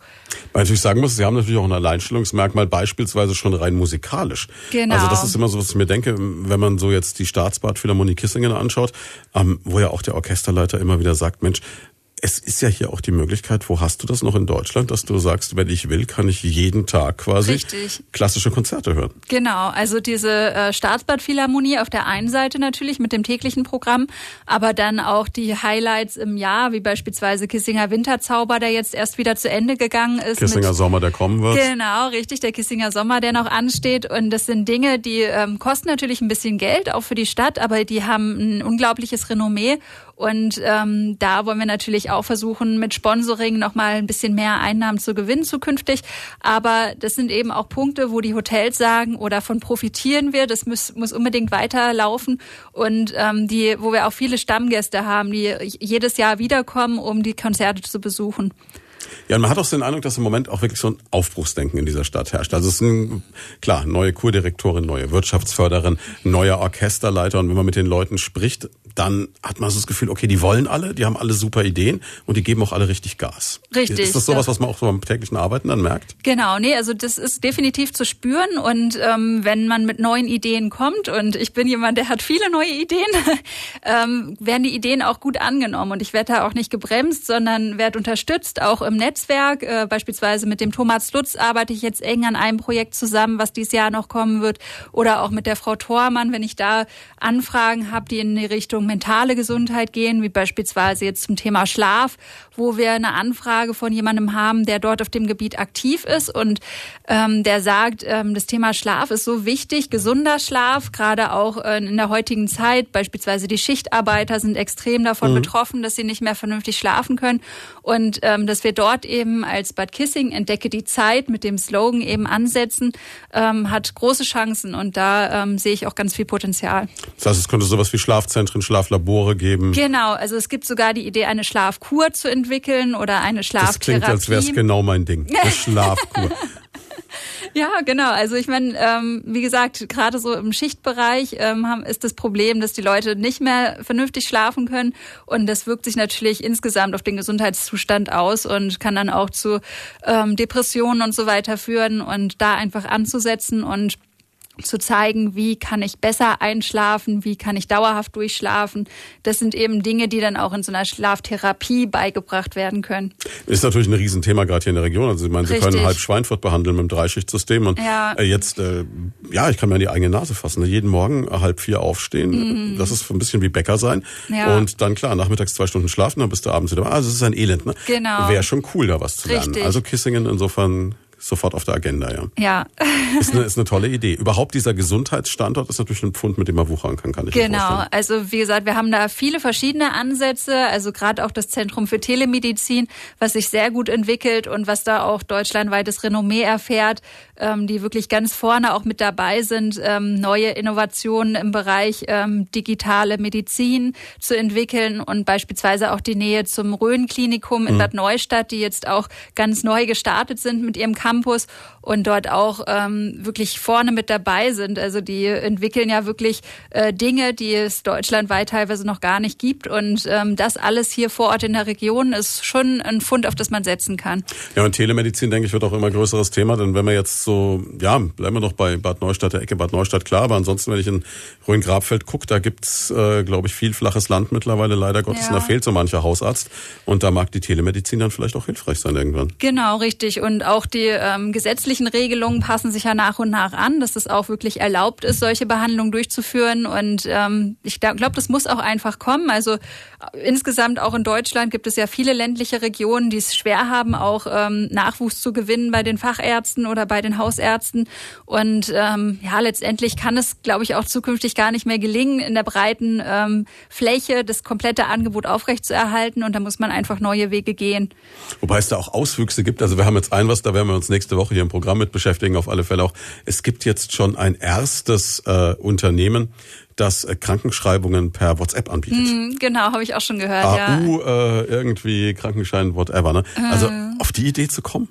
Weil ich sagen muss, Sie haben natürlich auch ein Alleinstellungsmerkmal, beispielsweise schon rein musikalisch. Genau. Also das ist immer so, was ich mir denke, wenn man so jetzt die Staatsbad Philharmonie Kissingen anschaut, ähm, wo ja auch der Orchesterleiter immer wieder sagt, Mensch, es ist ja hier auch die Möglichkeit, wo hast du das noch in Deutschland, dass du sagst, wenn ich will, kann ich jeden Tag quasi Richtig. klassische Konzerte hören. Genau, also diese äh, Staatsbad Philharmonie auf der einen Seite natürlich mit dem täglichen Programm, aber dann auch die Highlights im Jahr, wie beispielsweise Kissinger Winterzauber, der jetzt erst wieder zu Ende gegangen ist. Kissinger Sommer, der kommen wird. Genau, richtig, der Kissinger Sommer, der noch ansteht. Und das sind Dinge, die ähm, kosten natürlich ein bisschen Geld, auch für die Stadt, aber die haben ein unglaubliches Renommee Und ähm, da wollen wir natürlich auch versuchen, mit Sponsoring nochmal ein bisschen mehr Einnahmen zu gewinnen zukünftig. Aber das sind eben auch Punkte, wo die Hotels sagen, oder davon profitieren wir, das muss, muss unbedingt weiterlaufen. Und ähm, die, wo wir auch viele Stammgäste haben, die jedes Jahr wiederkommen, um die Konzerte zu besuchen. Ja, und man hat auch so den Eindruck, dass im Moment auch wirklich so ein Aufbruchsdenken in dieser Stadt herrscht. Also es sind klar neue Kurdirektorin, neue Wirtschaftsförderin, neuer Orchesterleiter und wenn man mit den Leuten spricht, dann hat man so das Gefühl, okay, die wollen alle, die haben alle super Ideen und die geben auch alle richtig Gas. Richtig. Ist das sowas, was man auch so beim täglichen Arbeiten dann merkt? Genau, nee, also das ist definitiv zu spüren und ähm, wenn man mit neuen Ideen kommt und ich bin jemand, der hat viele neue Ideen, (laughs) ähm, werden die Ideen auch gut angenommen und ich werde da auch nicht gebremst, sondern werde unterstützt, auch im Netzwerk. Äh, beispielsweise mit dem Thomas Lutz arbeite ich jetzt eng an einem Projekt zusammen, was dieses Jahr noch kommen wird oder auch mit der Frau Thormann, wenn ich da Anfragen habe, die in die Richtung mentale Gesundheit gehen, wie beispielsweise jetzt zum Thema Schlaf, wo wir eine Anfrage von jemandem haben, der dort auf dem Gebiet aktiv ist und ähm, der sagt, ähm, das Thema Schlaf ist so wichtig, gesunder Schlaf, gerade auch äh, in der heutigen Zeit. Beispielsweise die Schichtarbeiter sind extrem davon mhm. betroffen, dass sie nicht mehr vernünftig schlafen können und ähm, dass wir dort eben als Bad Kissing entdecke die Zeit mit dem Slogan eben ansetzen, ähm, hat große Chancen und da ähm, sehe ich auch ganz viel Potenzial. Das heißt, es könnte sowas wie Schlafzentren, Schlaflabore geben. Genau, also es gibt sogar die Idee, eine Schlafkur zu entwickeln oder eine Schlaftherapie. Das klingt, als wäre es genau mein Ding. (laughs) Eine Schlafkur. Ja, genau. Also ich meine, ähm, wie gesagt, gerade so im Schichtbereich ähm, haben, ist das Problem, dass die Leute nicht mehr vernünftig schlafen können und das wirkt sich natürlich insgesamt auf den Gesundheitszustand aus und kann dann auch zu ähm, Depressionen und so weiter führen und da einfach anzusetzen und zu zeigen, wie kann ich besser einschlafen, wie kann ich dauerhaft durchschlafen. Das sind eben Dinge, die dann auch in so einer Schlaftherapie beigebracht werden können. Ist natürlich ein Riesenthema gerade hier in der Region. Also ich meine, Sie können halb Schweinfurt behandeln mit dem Dreischichtsystem und ja. Äh, jetzt, äh, ja, ich kann mir an die eigene Nase fassen. Ne? Jeden Morgen halb vier aufstehen, mhm. das ist ein bisschen wie Bäcker sein ja. und dann klar, nachmittags zwei Stunden schlafen, dann bist du abends wieder. Also es ist ein Elend. Ne? Genau. Wäre schon cool, da was zu lernen. Richtig. Also Kissingen insofern sofort auf der Agenda, ja. Ja. ist, eine, (laughs) ist eine tolle Idee. Überhaupt dieser Gesundheitsstandort ist natürlich ein Pfund, mit dem man wuchern kann, kann ich Genau. Also wie gesagt, wir haben da viele verschiedene Ansätze. Also gerade auch das Zentrum für Telemedizin, was sich sehr gut entwickelt und was da auch deutschlandweites Renommee erfährt, ähm, die wirklich ganz vorne auch mit dabei sind, ähm, neue Innovationen im Bereich ähm, digitale Medizin zu entwickeln und beispielsweise auch die Nähe zum Rhön-Klinikum in mhm. Bad Neustadt, die jetzt auch ganz neu gestartet sind mit ihrem Campus Campus und dort auch ähm, wirklich vorne mit dabei sind. Also die entwickeln ja wirklich äh, Dinge, die es deutschlandweit teilweise noch gar nicht gibt. Und ähm, das alles hier vor Ort in der Region ist schon ein Fund, auf das man setzen kann. Ja, und Telemedizin, denke ich, wird auch immer größeres Thema. Denn wenn wir jetzt so, ja, bleiben wir noch bei Bad Neustadt, der Ecke Bad Neustadt, klar. Aber ansonsten, wenn ich in Rhön-Grabfeld gucke, da gibt's, äh, glaube ich, viel flaches Land mittlerweile, leider Gottes. Ja. Und da fehlt so mancher Hausarzt. Und da mag die Telemedizin dann vielleicht auch hilfreich sein irgendwann. Genau, richtig. Und auch die ähm, gesetzlichen Regelungen passen sich ja nach und nach an, dass es auch wirklich erlaubt ist, solche Behandlungen durchzuführen. Und ähm, ich glaube, das muss auch einfach kommen. Also insgesamt auch in Deutschland gibt es ja viele ländliche Regionen, die es schwer haben, auch ähm, Nachwuchs zu gewinnen bei den Fachärzten oder bei den Hausärzten. Und ähm, ja, letztendlich kann es, glaube ich, auch zukünftig gar nicht mehr gelingen, in der breiten ähm, Fläche das komplette Angebot aufrechtzuerhalten. Und da muss man einfach neue Wege gehen. Wobei es da auch Auswüchse gibt. Also wir haben jetzt ein was, da werden wir uns nächste Woche hier im Programm mit beschäftigen, auf alle Fälle auch. Es gibt jetzt schon ein erstes äh, Unternehmen, das äh, Krankenschreibungen per WhatsApp anbietet. Mm, genau, habe ich auch schon gehört. AU, ja. äh, irgendwie Krankenschein, whatever. Ne? Also äh. auf die Idee zu kommen.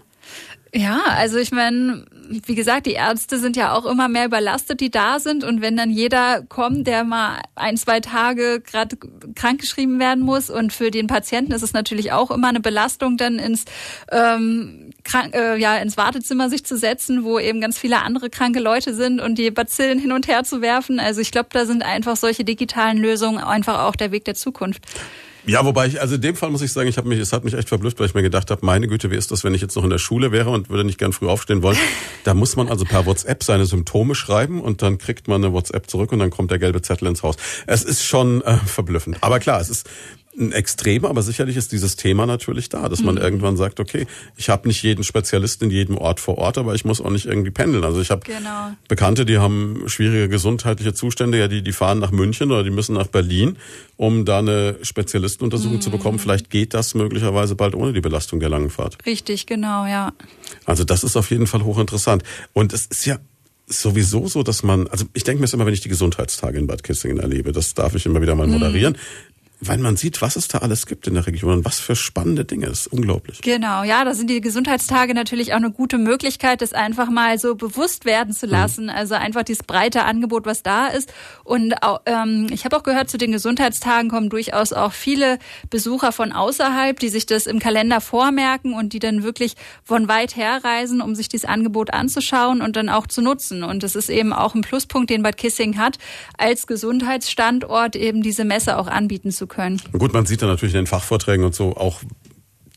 Ja, also ich meine, wie gesagt, die Ärzte sind ja auch immer mehr überlastet, die da sind. Und wenn dann jeder kommt, der mal ein, zwei Tage gerade krankgeschrieben werden muss und für den Patienten ist es natürlich auch immer eine Belastung, dann ins ähm, krank, äh, ja ins Wartezimmer sich zu setzen, wo eben ganz viele andere kranke Leute sind und die Bazillen hin und her zu werfen. Also ich glaube, da sind einfach solche digitalen Lösungen einfach auch der Weg der Zukunft. Ja, wobei ich, also in dem Fall muss ich sagen, ich habe mich, es hat mich echt verblüfft, weil ich mir gedacht habe, meine Güte, wie ist das, wenn ich jetzt noch in der Schule wäre und würde nicht gern früh aufstehen wollen? (laughs) Da muss man also per WhatsApp seine Symptome schreiben und dann kriegt man eine WhatsApp zurück und dann kommt der gelbe Zettel ins Haus. Es ist schon äh, verblüffend. Aber klar, es ist ein Extrem, aber sicherlich ist dieses Thema natürlich da, dass man Mhm. irgendwann sagt, okay, ich habe nicht jeden Spezialisten in jedem Ort vor Ort, aber ich muss auch nicht irgendwie pendeln. Also ich habe Genau. Bekannte, die haben schwierige gesundheitliche Zustände, ja, die, die fahren nach München oder die müssen nach Berlin, um da eine Spezialistenuntersuchung zu bekommen. Vielleicht geht das möglicherweise bald ohne die Belastung der langen Fahrt. Richtig, genau, ja. Also das ist auf jeden Fall hochinteressant. Und es ist ja sowieso so, dass man, also ich denke mir es immer, wenn ich die Gesundheitstage in Bad Kissingen erlebe, das darf ich immer wieder mal moderieren, weil man sieht, was es da alles gibt in der Region und was für spannende Dinge. Das ist unglaublich. Genau, ja, da sind die Gesundheitstage natürlich auch eine gute Möglichkeit, das einfach mal so bewusst werden zu lassen. Also einfach dieses breite Angebot, was da ist. Und auch, ähm, ich habe auch gehört, zu den Gesundheitstagen kommen durchaus auch viele Besucher von außerhalb, die sich das im Kalender vormerken und die dann wirklich von weit her reisen, um sich dieses Angebot anzuschauen und dann auch zu nutzen. Und das ist eben auch ein Pluspunkt, den Bad Kissing hat, als Gesundheitsstandort eben diese Messe auch anbieten zu können. Gut, man sieht da natürlich in den Fachvorträgen und so auch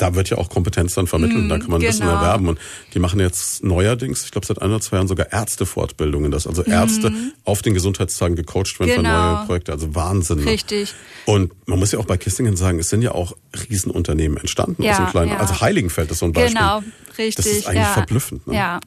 da wird ja auch Kompetenz dann vermittelt, da kann man Wissen genau. erwerben. Und die machen jetzt neuerdings, ich glaube seit ein oder zwei Jahren sogar Ärztefortbildungen, dass also Ärzte auf den Gesundheitstagen gecoacht werden für. Genau. neue Projekte. Also Wahnsinn. ne? Richtig. Und man muss ja auch bei Kissingen sagen, es sind ja auch Riesenunternehmen entstanden Ja, aus dem kleinen. ja. Also Heiligenfeld ist so ein Beispiel. Genau, richtig. Das ist eigentlich ja. verblüffend. Ne? Ja,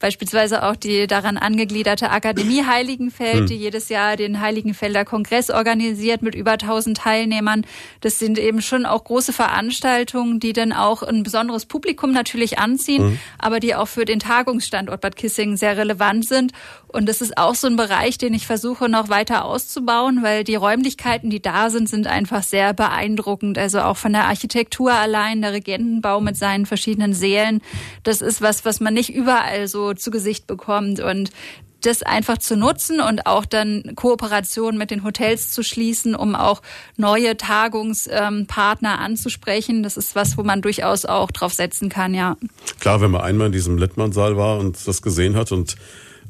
beispielsweise auch die daran angegliederte Akademie (clears throat) Heiligenfeld, Hm. die jedes Jahr den Heiligenfelder Kongress organisiert mit über 1000 Teilnehmern. Das sind eben schon auch große Veranstaltungen, die dann auch ein besonderes Publikum natürlich anziehen, Hm. aber die auch für den Tagungsstandort Bad Kissingen sehr relevant sind. Und das ist auch so ein Bereich, den ich versuche noch weiter auszubauen, weil die Räumlichkeiten, die da sind, sind einfach sehr beeindruckend. Also auch von der Architektur allein, der Regentenbau mit seinen verschiedenen Sälen. Das ist was, was man nicht überall so zu Gesicht bekommt. Und das einfach zu nutzen und auch dann Kooperationen mit den Hotels zu schließen, um auch neue Tagungspartner anzusprechen. Das ist was, wo man durchaus auch drauf setzen kann, ja. Klar, wenn man einmal in diesem Littmann-Saal war und das gesehen hat und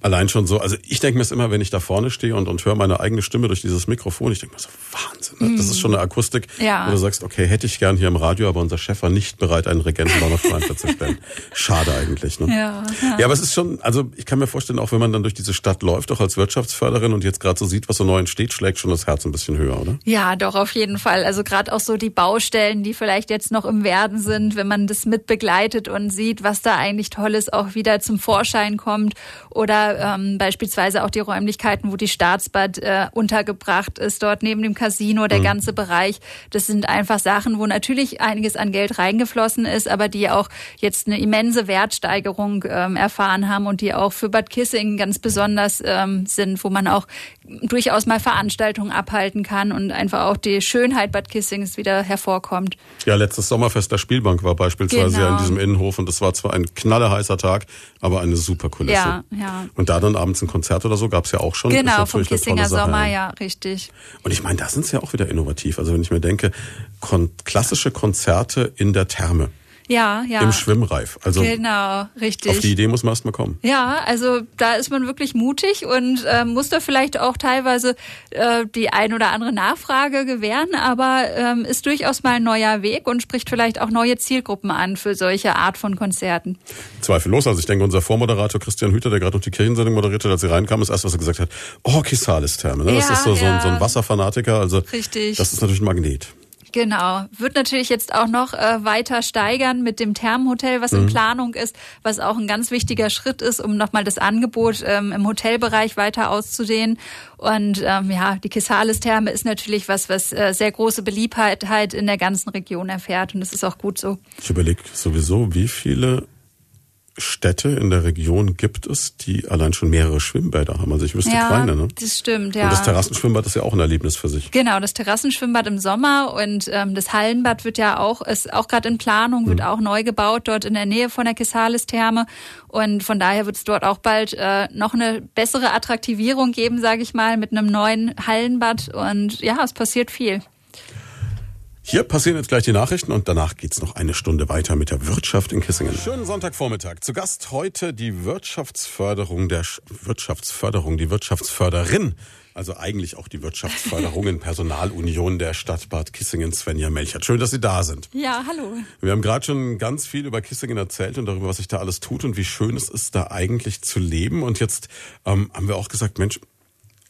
allein schon so, also ich denke mir es immer, wenn ich da vorne stehe und, und höre meine eigene Stimme durch dieses Mikrofon, ich denke mir so, Wahnsinn. Ne? Das ist schon eine Akustik, Ja. wo du sagst, okay, hätte ich gern hier im Radio, aber unser Chef war nicht bereit, einen Regentenbau nach Steinfeld zu stellen. (laughs) Schade eigentlich. Ne? Ja, ja. ja, aber es ist schon, also ich kann mir vorstellen, auch wenn man dann durch diese Stadt läuft, auch als Wirtschaftsförderin und jetzt gerade so sieht, was so neu entsteht, schlägt schon das Herz ein bisschen höher, oder? Ja, doch, auf jeden Fall. Also gerade auch so die Baustellen, die vielleicht jetzt noch im Werden sind, wenn man das mit begleitet und sieht, was da eigentlich Tolles auch wieder zum Vorschein kommt. Oder ähm, beispielsweise auch die Räumlichkeiten, wo die Staatsbad äh, untergebracht ist, dort neben dem Casino, der ganze Bereich. Das sind einfach Sachen, wo natürlich einiges an Geld reingeflossen ist, aber die auch jetzt eine immense Wertsteigerung ähm, erfahren haben und die auch für Bad Kissingen ganz besonders ähm, sind, wo man auch durchaus mal Veranstaltungen abhalten kann und einfach auch die Schönheit Bad Kissings wieder hervorkommt. Ja, letztes Sommerfest der Spielbank war beispielsweise Genau. ja in diesem Innenhof und das war zwar ein knallerheißer Tag, aber eine super Kulisse. Ja, ja. Und da dann abends ein Konzert oder so gab's ja auch schon. Genau, vom Kissinger Sommer, ja, richtig. Und ich meine, da sind sie ja auch wieder innovativ. Also wenn ich mir denke, kon klassische Konzerte in der Therme, Ja, ja. im Schwimmreif. Also Genau, richtig. auf die Idee muss man erst mal kommen. Ja, also da ist man wirklich mutig und äh, muss da vielleicht auch teilweise äh, die ein oder andere Nachfrage gewähren, aber ähm, ist durchaus mal ein neuer Weg und spricht vielleicht auch neue Zielgruppen an für solche Art von Konzerten. Zweifellos. Also ich denke, unser Vormoderator Christian Hüter, der gerade noch die Kirchensendung moderiert hat, als sie reinkam, ist erst, was er gesagt hat, oh, Kisalis-Therme. Ne? Das Ja, ist so, so, ein, ja. so ein Wasserfanatiker. Also Richtig. das ist natürlich ein Magnet. Genau. Wird natürlich jetzt auch noch äh, weiter steigern mit dem Thermenhotel, was in Planung ist, was auch ein ganz wichtiger Schritt ist, um nochmal das Angebot ähm, im Hotelbereich weiter auszudehnen. Und ähm, ja, die Kisalis-Therme ist natürlich was, was äh, sehr große Beliebtheit in der ganzen Region erfährt. Und das ist auch gut so. Ich überlege sowieso, wie viele Städte in der Region gibt es, die allein schon mehrere Schwimmbäder haben. Also ich wüsste ja, keine, ne? das stimmt, ja. Und das Terrassenschwimmbad ist ja auch ein Erlebnis für sich. Genau, das Terrassenschwimmbad im Sommer und ähm, das Hallenbad wird ja auch, ist auch gerade in Planung, wird auch neu gebaut, dort in der Nähe von der Kisalis-Therme. Und von daher wird es dort auch bald äh, noch eine bessere Attraktivierung geben, sage ich mal, mit einem neuen Hallenbad. Und ja, es passiert viel. Hier passieren jetzt gleich die Nachrichten und danach geht's noch eine Stunde weiter mit der Wirtschaft in Kissingen. Schönen Sonntagvormittag. Zu Gast heute die Wirtschaftsförderung der Sch Wirtschaftsförderung, die Wirtschaftsförderin, also eigentlich auch die Wirtschaftsförderung in Personalunion der Stadt Bad Kissingen, Svenja Melchert. Schön, dass Sie da sind. Ja, hallo. Wir haben gerade schon ganz viel über Kissingen erzählt und darüber, was sich da alles tut und wie schön es ist, da eigentlich zu leben. Und jetzt ähm, haben wir auch gesagt, Mensch,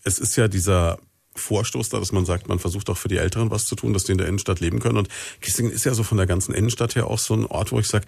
es ist ja dieser Vorstoß da, dass man sagt, man versucht auch für die Älteren was zu tun, dass die in der Innenstadt leben können. Und Kissingen ist ja so von der ganzen Innenstadt her auch so ein Ort, wo ich sage,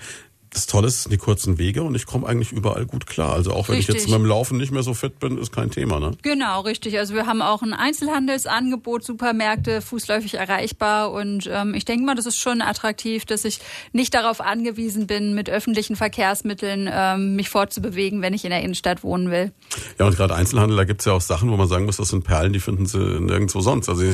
das Tolle ist, sind die kurzen Wege und ich komme eigentlich überall gut klar. Also auch wenn richtig. ich jetzt beim Laufen nicht mehr so fit bin, ist kein Thema, ne? Genau, richtig. Also wir haben auch ein Einzelhandelsangebot, Supermärkte, fußläufig erreichbar und ähm, ich denke mal, das ist schon attraktiv, dass ich nicht darauf angewiesen bin, mit öffentlichen Verkehrsmitteln ähm, mich fortzubewegen, wenn ich in der Innenstadt wohnen will. Ja, und gerade Einzelhandel, da gibt's ja auch Sachen, wo man sagen muss, das sind Perlen, die finden sie nirgendwo sonst. Also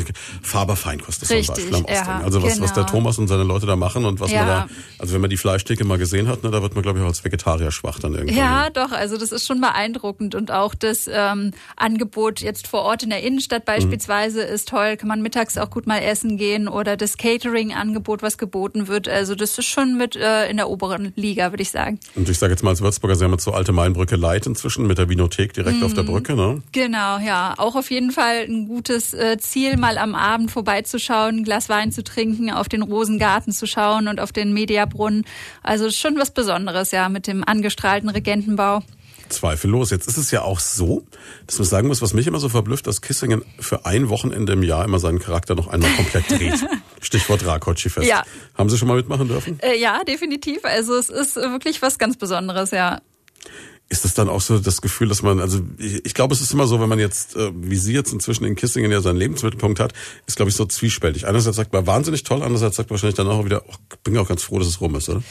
Faber Feinkost ist Richtig, zum Beispiel am Ja, also was, genau. was der genau. Thomas und seine Leute da machen und was ja. man da, also wenn man die Fleischtheke mal gesehen hat, ne, da wird man, glaube ich, auch als Vegetarier schwach dann irgendwie. Ja, ne? doch, also das ist schon beeindruckend und auch das ähm, Angebot jetzt vor Ort in der Innenstadt beispielsweise mhm. ist toll, kann man mittags auch gut mal essen gehen oder das Catering-Angebot, was geboten wird, also das ist schon mit äh, in der oberen Liga, würde ich sagen. Und ich sage jetzt mal als Würzburger, Sie haben jetzt so alte Mainbrücke Light inzwischen mit der Vinothek direkt mhm. auf der mhm. Brücke, ne? Genau, ja, auch auf jeden Fall ein gutes äh, Ziel, mal am Abend vorbeizuschauen, ein Glas Wein zu trinken, auf den Rosengarten zu schauen und auf den Mediabrunnen. Also schon was Besonderes, ja, mit dem angestrahlten Regentenbau. Zweifellos. Jetzt ist es ja auch so, dass man sagen muss, was mich immer so verblüfft, dass Kissingen für ein Wochenende im Jahr immer seinen Charakter noch einmal komplett dreht. (laughs) Stichwort Rakotschi-Fest. Ja. Haben Sie schon mal mitmachen dürfen? Äh, ja, definitiv. Also es ist wirklich was ganz Besonderes, ja ist es dann auch so das Gefühl, dass man, also ich, ich glaube, es ist immer so, wenn man jetzt, äh, wie Sie jetzt inzwischen in Kissingen ja seinen Lebensmittelpunkt hat, ist, glaube ich, so zwiespältig. Einerseits sagt man wahnsinnig toll, andererseits sagt man wahrscheinlich dann auch wieder, oh, bin ja auch ganz froh, dass es rum ist, oder?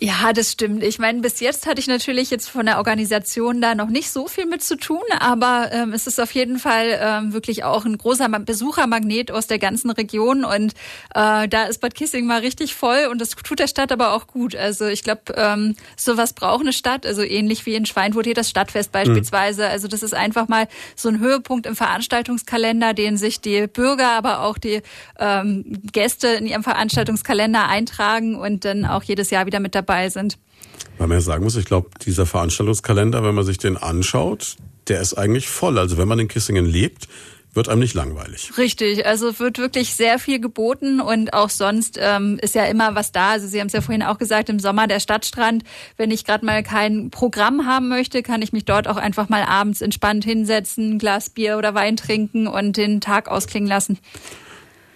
Ja, das stimmt. Ich meine, bis jetzt hatte ich natürlich jetzt von der Organisation da noch nicht so viel mit zu tun, aber ähm, es ist auf jeden Fall ähm, wirklich auch ein großer Besuchermagnet aus der ganzen Region und äh, da ist Bad Kissingen mal richtig voll und das tut der Stadt aber auch gut. Also ich glaube, ähm, sowas braucht eine Stadt, also ähnlich wie in Schweinfurt hier das Stadtfest beispielsweise. Mhm. Also das ist einfach mal so ein Höhepunkt im Veranstaltungskalender, den sich die Bürger, aber auch die ähm, Gäste in ihrem Veranstaltungskalender eintragen und dann auch jedes Jahr wieder mit dabei sind. Weil man ja sagen muss, ich glaube, dieser Veranstaltungskalender, wenn man sich den anschaut, der ist eigentlich voll. Also wenn man in Kissingen lebt, wird einem nicht langweilig. Richtig, also wird wirklich sehr viel geboten und auch sonst ähm, ist ja immer was da. Also Sie haben es ja vorhin auch gesagt, im Sommer der Stadtstrand. Wenn ich gerade mal kein Programm haben möchte, kann ich mich dort auch einfach mal abends entspannt hinsetzen, Glas Bier oder Wein trinken und den Tag ausklingen lassen.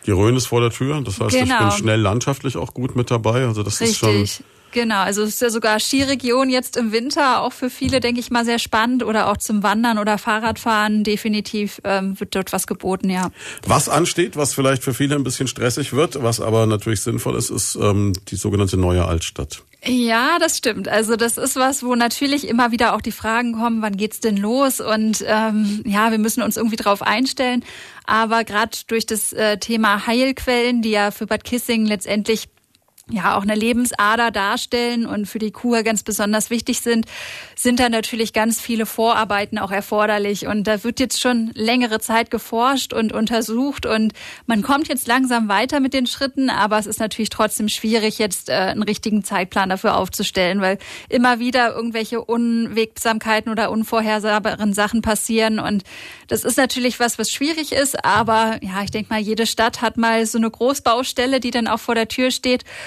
Die Rhön ist vor der Tür, das heißt, genau. ich bin genau. schnell landschaftlich auch gut mit dabei. Also das Richtig. ist schon Genau, also es ist ja sogar Skiregion jetzt im Winter, auch für viele, denke ich mal, sehr spannend oder auch zum Wandern oder Fahrradfahren. Definitiv ähm, wird dort was geboten, ja. Was ansteht, was vielleicht für viele ein bisschen stressig wird, was aber natürlich sinnvoll ist, ist ähm, die sogenannte neue Altstadt. Ja, das stimmt. Also das ist was, wo natürlich immer wieder auch die Fragen kommen, wann geht's denn los? Und ähm, ja, wir müssen uns irgendwie drauf einstellen. Aber gerade durch das äh, Thema Heilquellen, die ja für Bad Kissing letztendlich ja auch eine Lebensader darstellen und für die Kur ganz besonders wichtig sind, sind da natürlich ganz viele Vorarbeiten auch erforderlich. Und da wird jetzt schon längere Zeit geforscht und untersucht und man kommt jetzt langsam weiter mit den Schritten, aber es ist natürlich trotzdem schwierig, jetzt äh, einen richtigen Zeitplan dafür aufzustellen, weil immer wieder irgendwelche Unwegsamkeiten oder unvorhersehbaren Sachen passieren. Und das ist natürlich was, was schwierig ist, aber ja, ich denke mal, jede Stadt hat mal so eine Großbaustelle, die dann auch vor der Tür steht.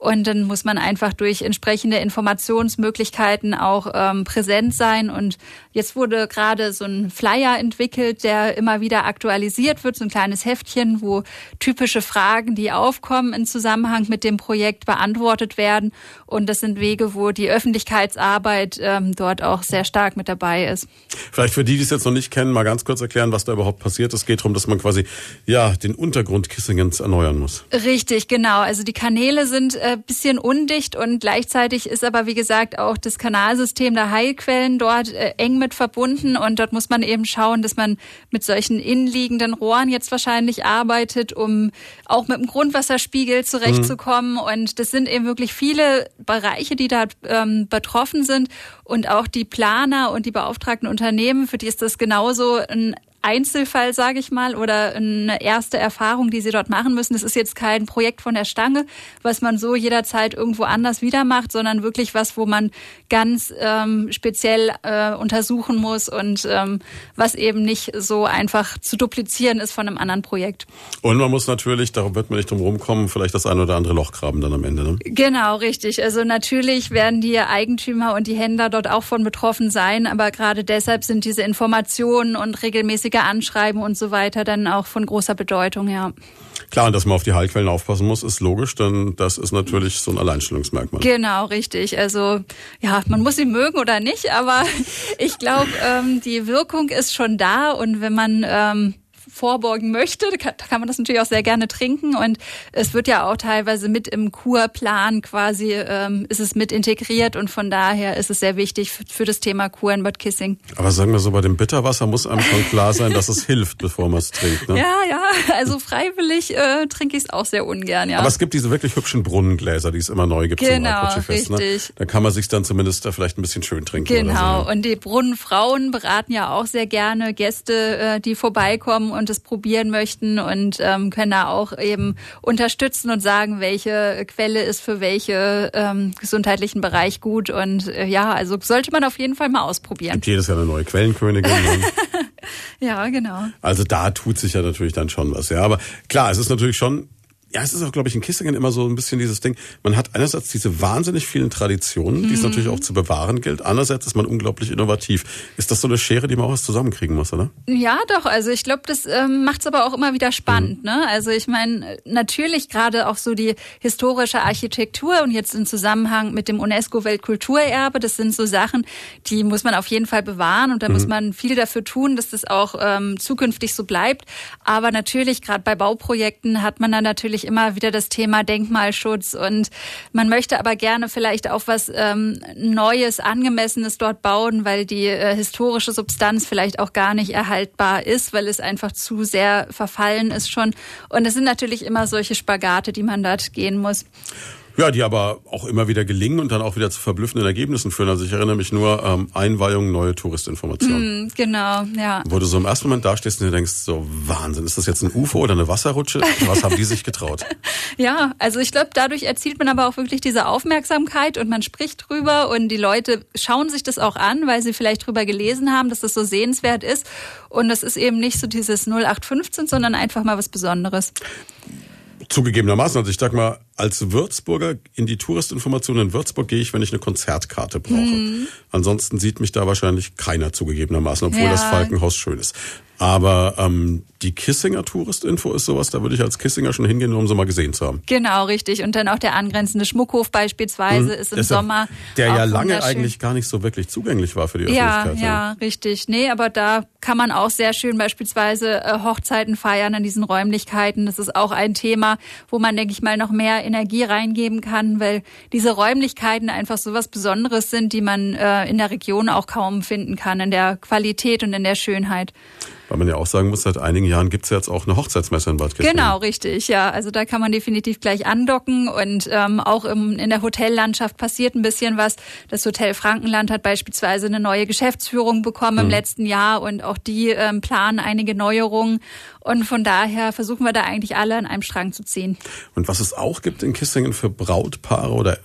Und dann muss man einfach durch entsprechende Informationsmöglichkeiten auch ähm, präsent sein. Und jetzt wurde gerade so ein Flyer entwickelt, der immer wieder aktualisiert wird, so ein kleines Heftchen, wo typische Fragen, die aufkommen in Zusammenhang mit dem Projekt, beantwortet werden. Und das sind Wege, wo die Öffentlichkeitsarbeit ähm, dort auch sehr stark mit dabei ist. Vielleicht für die, die es jetzt noch nicht kennen, mal ganz kurz erklären, was da überhaupt passiert. Es geht darum, dass man quasi ja den Untergrund Kissingens erneuern muss. Richtig, genau. Also die Kanäle sind äh, bisschen undicht und gleichzeitig ist aber, wie gesagt, auch das Kanalsystem der Heilquellen dort äh, eng mit verbunden und dort muss man eben schauen, dass man mit solchen innenliegenden Rohren jetzt wahrscheinlich arbeitet, um auch mit dem Grundwasserspiegel zurechtzukommen. Mhm. Und das sind eben wirklich viele Bereiche, die da ähm, betroffen sind und auch die Planer und die beauftragten Unternehmen, für die ist das genauso ein Einzelfall, sage ich mal, oder eine erste Erfahrung, die sie dort machen müssen. Das ist jetzt kein Projekt von der Stange, was man so jederzeit irgendwo anders wieder macht, sondern wirklich was, wo man ganz ähm, speziell äh, untersuchen muss und ähm, was eben nicht so einfach zu duplizieren ist von einem anderen Projekt. Und man muss natürlich, darum wird man nicht drum rumkommen, vielleicht das eine oder andere Loch graben dann am Ende. Ne? Genau, richtig. Also natürlich werden die Eigentümer und die Händler dort auch von betroffen sein, aber gerade deshalb sind diese Informationen und regelmäßige häufiger anschreiben und so weiter dann auch von großer Bedeutung, ja. Klar, und dass man auf die Heilquellen aufpassen muss, ist logisch, denn das ist natürlich so ein Alleinstellungsmerkmal. Genau, richtig. Also ja, man muss sie mögen oder nicht, aber (laughs) ich glaube, ähm, die Wirkung ist schon da und wenn man ähm, vorbeugen möchte, kann, kann man das natürlich auch sehr gerne trinken. Und es wird ja auch teilweise mit im Kurplan quasi, ähm, ist es mit integriert und von daher ist es sehr wichtig für, für das Thema Kur in Bad Kissing. Aber sagen wir so, bei dem Bitterwasser muss einem schon klar sein, dass es hilft, bevor man es trinkt. Ne? Ja, ja, also freiwillig äh, trinke ich es auch sehr ungern, ja. Aber es gibt diese wirklich hübschen Brunnengläser, die es immer neu gibt genau. Ne? richtig. Da kann man sich dann zumindest da vielleicht ein bisschen schön trinken. Genau, so. und die Brunnenfrauen beraten ja auch sehr gerne Gäste, äh, die vorbeikommen und es probieren möchten und ähm, können da auch eben unterstützen und sagen, welche Quelle ist für welche ähm, gesundheitlichen Bereich gut. Und äh, ja, also sollte man auf jeden Fall mal ausprobieren. Gibt jedes Jahr eine neue Quellenkönigin. ne? (laughs) Ja, genau. Also da tut sich ja natürlich dann schon was. Ja, aber klar, es ist natürlich schon. Ja, es ist auch, glaube ich, in Kissingen immer so ein bisschen dieses Ding. Man hat einerseits diese wahnsinnig vielen Traditionen, die es natürlich auch zu bewahren gilt. Andererseits ist man unglaublich innovativ. Ist das so eine Schere, die man auch was zusammenkriegen muss, oder? Ja, doch. Also ich glaube, das ähm, macht es aber auch immer wieder spannend. Ne? Also ich meine, natürlich gerade auch so die historische Architektur und jetzt im Zusammenhang mit dem UNESCO-Weltkulturerbe, das sind so Sachen, die muss man auf jeden Fall bewahren und da muss man viel dafür tun, dass das auch ähm, zukünftig so bleibt. Aber natürlich, gerade bei Bauprojekten hat man dann natürlich immer wieder das Thema Denkmalschutz und man möchte aber gerne vielleicht auch was ähm, Neues, Angemessenes dort bauen, weil die äh, historische Substanz vielleicht auch gar nicht erhaltbar ist, weil es einfach zu sehr verfallen ist schon. Und es sind natürlich immer solche Spagate, die man dort gehen muss. Ja, die aber auch immer wieder gelingen und dann auch wieder zu verblüffenden Ergebnissen führen. Also ich erinnere mich nur, ähm, Einweihung, neue Touristinformationen. Hm, Genau, ja. Wo du so im ersten Moment dastehst und dir denkst, so Wahnsinn, ist das jetzt ein UFO oder eine Wasserrutsche? Was haben die sich getraut? (laughs) Ja, also ich glaube, dadurch erzielt man aber auch wirklich diese Aufmerksamkeit und man spricht drüber und die Leute schauen sich das auch an, weil sie vielleicht drüber gelesen haben, dass das so sehenswert ist. Und das ist eben nicht so dieses 0815, sondern einfach mal was Besonderes. Zugegebenermaßen, also ich sag mal, als Würzburger in die Touristinformation in Würzburg gehe ich, wenn ich eine Konzertkarte brauche. Mhm. Ansonsten sieht mich da wahrscheinlich keiner zugegebenermaßen, obwohl Ja. das Falkenhaus schön ist. Aber ähm, die Kissinger Touristinfo ist sowas, da würde ich als Kissinger schon hingehen, um sie mal gesehen zu haben. Genau, richtig. Und dann auch der angrenzende Schmuckhof beispielsweise ist im Deshalb- Sommer. Der ja lange eigentlich gar nicht so wirklich zugänglich war für die Ja, Öffentlichkeit. ja, richtig. Nee, aber da kann man auch sehr schön beispielsweise äh, Hochzeiten feiern an diesen Räumlichkeiten. Das ist auch ein Thema, wo man, denke ich mal, noch mehr Energie reingeben kann, weil diese Räumlichkeiten einfach so was Besonderes sind, die man äh, in der Region auch kaum finden kann, in der Qualität und in der Schönheit. Weil man ja auch sagen muss, seit einigen Jahren gibt's ja jetzt auch eine Hochzeitsmesse in Bad Kissingen. Genau, richtig, ja. Also da kann man definitiv gleich andocken und ähm, auch im, in der Hotellandschaft passiert ein bisschen was. Das Hotel Frankenland hat beispielsweise eine neue Geschäftsführung bekommen im letzten Jahr und auch die ähm, planen einige Neuerungen. Und von daher versuchen wir da eigentlich alle an einem Strang zu ziehen. Und was es auch gibt in Kissingen für Brautpaare oder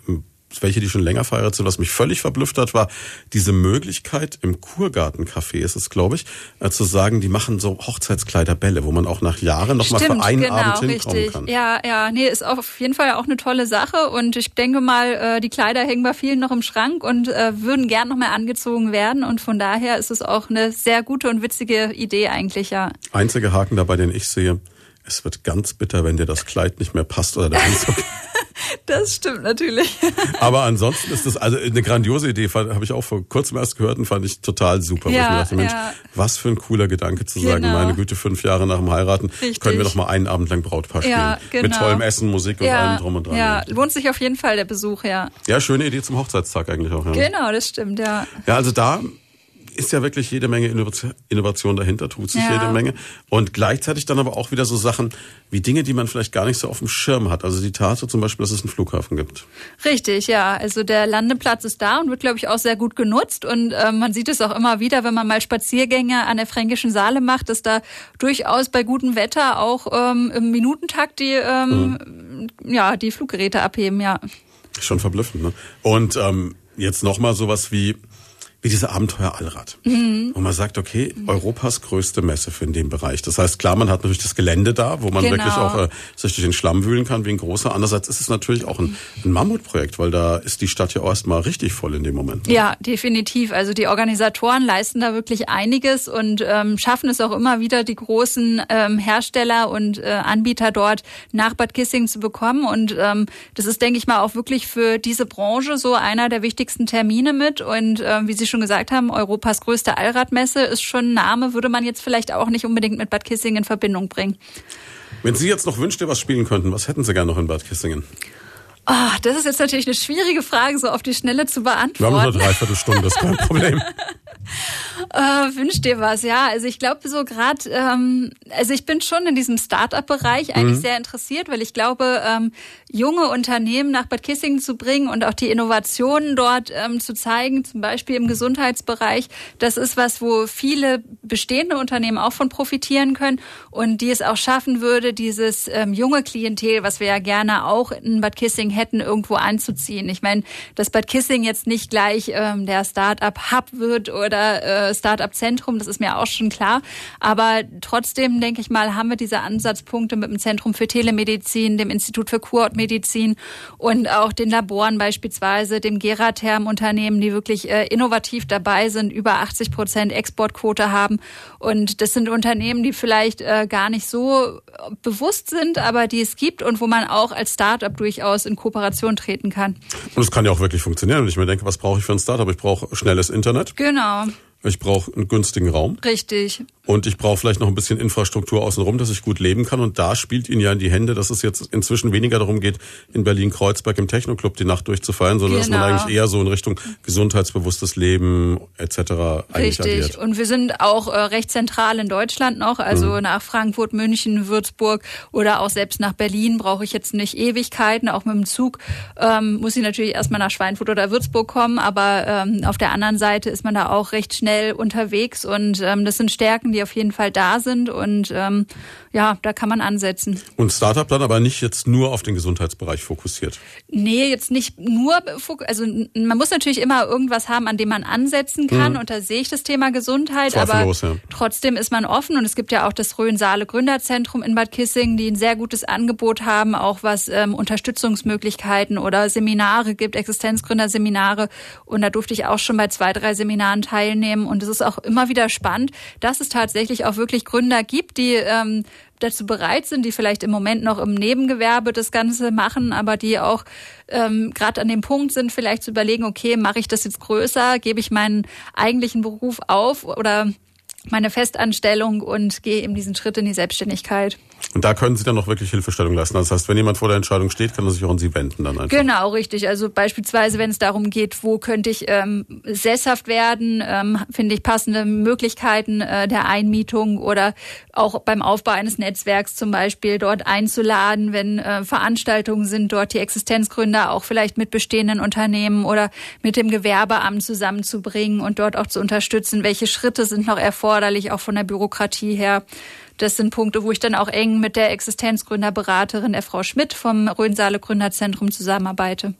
welche, die schon länger verheiratet sind, was mich völlig verblüfft hat, war diese Möglichkeit im Kurgartencafé ist es, glaube ich, äh, zu sagen, die machen so Hochzeitskleiderbälle, wo man auch nach Jahren nochmal für einen genau, Abend hinkommen richtig. kann. Ja, ja, nee, ist auf jeden Fall auch eine tolle Sache und ich denke mal, äh, die Kleider hängen bei vielen noch im Schrank und äh, würden gern noch mal angezogen werden und von daher ist es auch eine sehr gute und witzige Idee eigentlich, ja. Einziger Haken dabei, den ich sehe, es wird ganz bitter, wenn dir das Kleid nicht mehr passt oder der Anzug. (laughs) Das stimmt natürlich. Aber ansonsten ist das also eine grandiose Idee, habe ich auch vor kurzem erst gehört und fand ich total super. wo ich Ja, mir dachte, Mensch, ja. was für ein cooler Gedanke zu sagen, Genau. meine Güte, fünf Jahre nach dem Heiraten Richtig. können wir doch mal einen Abend lang Brautpaar spielen. Ja, genau. Mit tollem Essen, Musik und allem drum und dran. ja, lohnt sich auf jeden Fall der Besuch, ja. Ja, schöne Idee zum Hochzeitstag eigentlich auch. Ja, Genau, das stimmt, ja. ja also da ist ja wirklich jede Menge Innova- Innovation dahinter, tut sich Ja. jede Menge. Und gleichzeitig dann aber auch wieder so Sachen wie Dinge, die man vielleicht gar nicht so auf dem Schirm hat. Also die Tatsache zum Beispiel, dass es einen Flughafen gibt. Richtig, ja. Also der Landeplatz ist da und wird, glaube ich, auch sehr gut genutzt. Und ähm, man sieht es auch immer wieder, wenn man mal Spaziergänge an der Fränkischen Saale macht, dass da durchaus bei gutem Wetter auch ähm, im Minutentakt die, ähm, ja, die Fluggeräte abheben, ja. Schon verblüffend, ne? Und ähm, jetzt nochmal sowas wie, wie diese Abenteuer Allrad. Mhm. Und man sagt, okay, Europas größte Messe für in dem Bereich. Das heißt, klar, man hat natürlich das Gelände da, wo man genau. wirklich auch äh, sich durch den Schlamm wühlen kann wie ein großer. Andererseits ist es natürlich auch ein, ein Mammutprojekt, weil da ist die Stadt ja erstmal richtig voll in dem Moment. Ja, definitiv. Also die Organisatoren leisten da wirklich einiges und ähm, schaffen es auch immer wieder, die großen ähm, Hersteller und äh, Anbieter dort nach Bad Kissing zu bekommen. Und ähm, das ist, denke ich mal, auch wirklich für diese Branche so einer der wichtigsten Termine mit. Und äh, wie Sie schon gesagt haben, Europas größte Allradmesse ist schon ein Name, würde man jetzt vielleicht auch nicht unbedingt mit Bad Kissingen in Verbindung bringen. Wenn Sie jetzt noch Wünschte was spielen könnten, was hätten Sie gerne noch in Bad Kissingen? Oh, das ist jetzt natürlich eine schwierige Frage, so auf die Schnelle zu beantworten. Wir haben nur eine Dreiviertelstunde, das ist kein (laughs) Problem. (laughs) äh, wünsch dir was, ja. Also ich glaube so gerade, ähm, also ich bin schon in diesem Start-up-Bereich eigentlich mhm. sehr interessiert, weil ich glaube, ähm, junge Unternehmen nach Bad Kissingen zu bringen und auch die Innovationen dort ähm, zu zeigen, zum Beispiel im Gesundheitsbereich, das ist was, wo viele bestehende Unternehmen auch von profitieren können und die es auch schaffen würde, dieses ähm, junge Klientel, was wir ja gerne auch in Bad Kissingen hätten, irgendwo anzuziehen. Ich meine, dass Bad Kissing jetzt nicht gleich ähm, der Start-up-Hub wird oder äh, Start-up-Zentrum, das ist mir auch schon klar. Aber trotzdem, denke ich mal, haben wir diese Ansatzpunkte mit dem Zentrum für Telemedizin, dem Institut für Kurortmedizin und auch den Laboren beispielsweise, dem Geratherm-Unternehmen, die wirklich äh, innovativ dabei sind, über 80 Prozent Exportquote haben. Und das sind Unternehmen, die vielleicht äh, gar nicht so bewusst sind, aber die es gibt und wo man auch als Start-up durchaus in Kooperation treten kann. Und es kann ja auch wirklich funktionieren. Und ich mir denke, was brauche ich für ein Startup? Ich brauche schnelles Internet. Genau. Ich brauche einen günstigen Raum. Richtig. Und ich brauche vielleicht noch ein bisschen Infrastruktur außenrum, dass ich gut leben kann. Und da spielt Ihnen ja in die Hände, dass es jetzt inzwischen weniger darum geht, in Berlin-Kreuzberg im Techno-Club die Nacht durchzufeiern, sondern genau. dass man genau. eigentlich eher so in Richtung gesundheitsbewusstes Leben etc. eigentlich Richtig. agiert. Und wir sind auch äh, recht zentral in Deutschland noch, also mhm. nach Frankfurt, München, Würzburg oder auch selbst nach Berlin brauche ich jetzt nicht Ewigkeiten. Auch mit dem Zug ähm, muss ich natürlich erstmal nach Schweinfurt oder Würzburg kommen, aber ähm, auf der anderen Seite ist man da auch recht schnell unterwegs und ähm, das sind Stärken, die auf jeden Fall da sind und ähm, ja, da kann man ansetzen. Und Startup dann aber nicht jetzt nur auf den Gesundheitsbereich fokussiert? Nee, jetzt nicht nur, also man muss natürlich immer irgendwas haben, an dem man ansetzen kann mhm. und da sehe ich das Thema Gesundheit, aber ja. trotzdem ist man offen und es gibt ja auch das Rhön-Saale Gründerzentrum in Bad Kissing, die ein sehr gutes Angebot haben, auch was ähm, Unterstützungsmöglichkeiten oder Seminare gibt, Existenzgründerseminare und da durfte ich auch schon bei zwei, drei Seminaren teilnehmen und es ist auch immer wieder spannend, dass es tatsächlich auch wirklich Gründer gibt, die ähm, dazu bereit sind, die vielleicht im Moment noch im Nebengewerbe das Ganze machen, aber die auch ähm, gerade an dem Punkt sind, vielleicht zu überlegen, okay, mache ich das jetzt größer, gebe ich meinen eigentlichen Beruf auf oder meine Festanstellung und gehe eben diesen Schritt in die Selbstständigkeit. Und da können Sie dann noch wirklich Hilfestellung leisten. Das heißt, wenn jemand vor der Entscheidung steht, kann er sich auch an Sie wenden dann einfach. Genau, richtig. Also beispielsweise, wenn es darum geht, wo könnte ich ähm, sesshaft werden, ähm, finde ich passende Möglichkeiten äh, der Einmietung oder auch beim Aufbau eines Netzwerks zum Beispiel dort einzuladen, wenn äh, Veranstaltungen sind, dort die Existenzgründer auch vielleicht mit bestehenden Unternehmen oder mit dem Gewerbeamt zusammenzubringen und dort auch zu unterstützen, welche Schritte sind noch erforderlich, auch von der Bürokratie her. Das sind Punkte, wo ich dann auch eng mit der Existenzgründerberaterin, der Frau Schmidt vom Rhönsaale Gründerzentrum zusammenarbeite.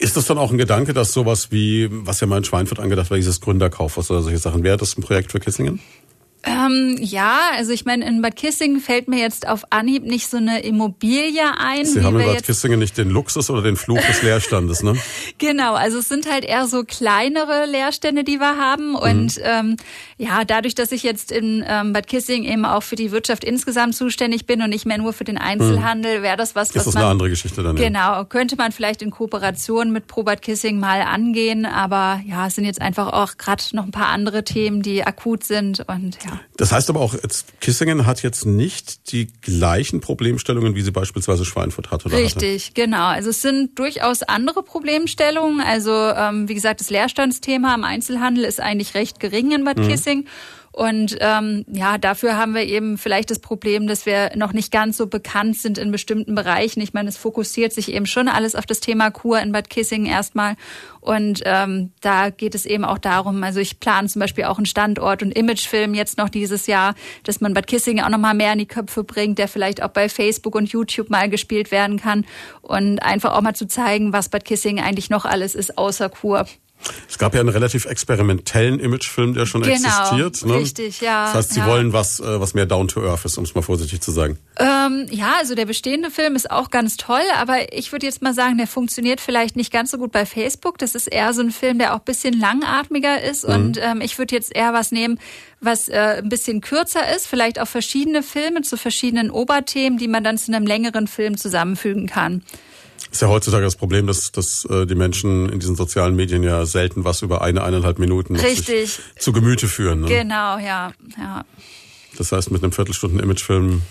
Ist das dann auch ein Gedanke, dass sowas wie, was ja mal in Schweinfurt angedacht war, dieses Gründerkaufhaus oder solche Sachen, wäre das ein Projekt für Kissingen? Ähm, ja, also ich meine, in Bad Kissingen fällt mir jetzt auf Anhieb nicht so eine Immobilie ein. Sie haben in Bad Kissingen nicht den Luxus oder den Fluch des Leerstandes, ne? (laughs) genau, also es sind halt eher so kleinere Leerstände, die wir haben. Mhm. Und ähm, ja, dadurch, dass ich jetzt in ähm, Bad Kissingen eben auch für die Wirtschaft insgesamt zuständig bin und nicht mehr nur für den Einzelhandel, wäre das was, was Ist das man, eine andere Geschichte dann? Ja. Genau, könnte man vielleicht in Kooperation mit Pro Bad Kissing mal angehen. Aber ja, es sind jetzt einfach auch gerade noch ein paar andere Themen, die akut sind und ja. Das heißt aber auch, Kissingen hat jetzt nicht die gleichen Problemstellungen, wie sie beispielsweise Schweinfurt hat, oder? Richtig, hatte. genau. Also es sind durchaus andere Problemstellungen. Also ähm, wie gesagt, das Leerstandsthema im Einzelhandel ist eigentlich recht gering in Bad mhm. Kissing. Und ähm, ja, dafür haben wir eben vielleicht das Problem, dass wir noch nicht ganz so bekannt sind in bestimmten Bereichen. Ich meine, es fokussiert sich eben schon alles auf das Thema Kur in Bad Kissingen erstmal. Und ähm, da geht es eben auch darum, also ich plane zum Beispiel auch einen Standort- und Imagefilm jetzt noch dieses Jahr, dass man Bad Kissingen auch nochmal mehr in die Köpfe bringt, der vielleicht auch bei Facebook und YouTube mal gespielt werden kann und einfach auch mal zu zeigen, was Bad Kissingen eigentlich noch alles ist außer Kur. Es gab ja einen relativ experimentellen Imagefilm, der schon Genau, existiert. Ne? richtig, ja, Das heißt, Sie ja. wollen was, äh, was mehr down to earth ist, um es mal vorsichtig zu sagen. Ähm, ja, also der bestehende Film ist auch ganz toll, aber ich würde jetzt mal sagen, der funktioniert vielleicht nicht ganz so gut bei Facebook. Das ist eher so ein Film, der auch ein bisschen langatmiger ist. Mhm. Und ähm, ich würde jetzt eher was nehmen, was äh, ein bisschen kürzer ist, vielleicht auch verschiedene Filme zu verschiedenen Oberthemen, die man dann zu einem längeren Film zusammenfügen kann. Ist ja heutzutage das Problem, dass, dass äh, die Menschen in diesen sozialen Medien ja selten was über eine, eineinhalb Minuten Richtig. zu Gemüte führen. Ne? Genau, ja, ja. Das heißt, mit einem Viertelstunden Imagefilm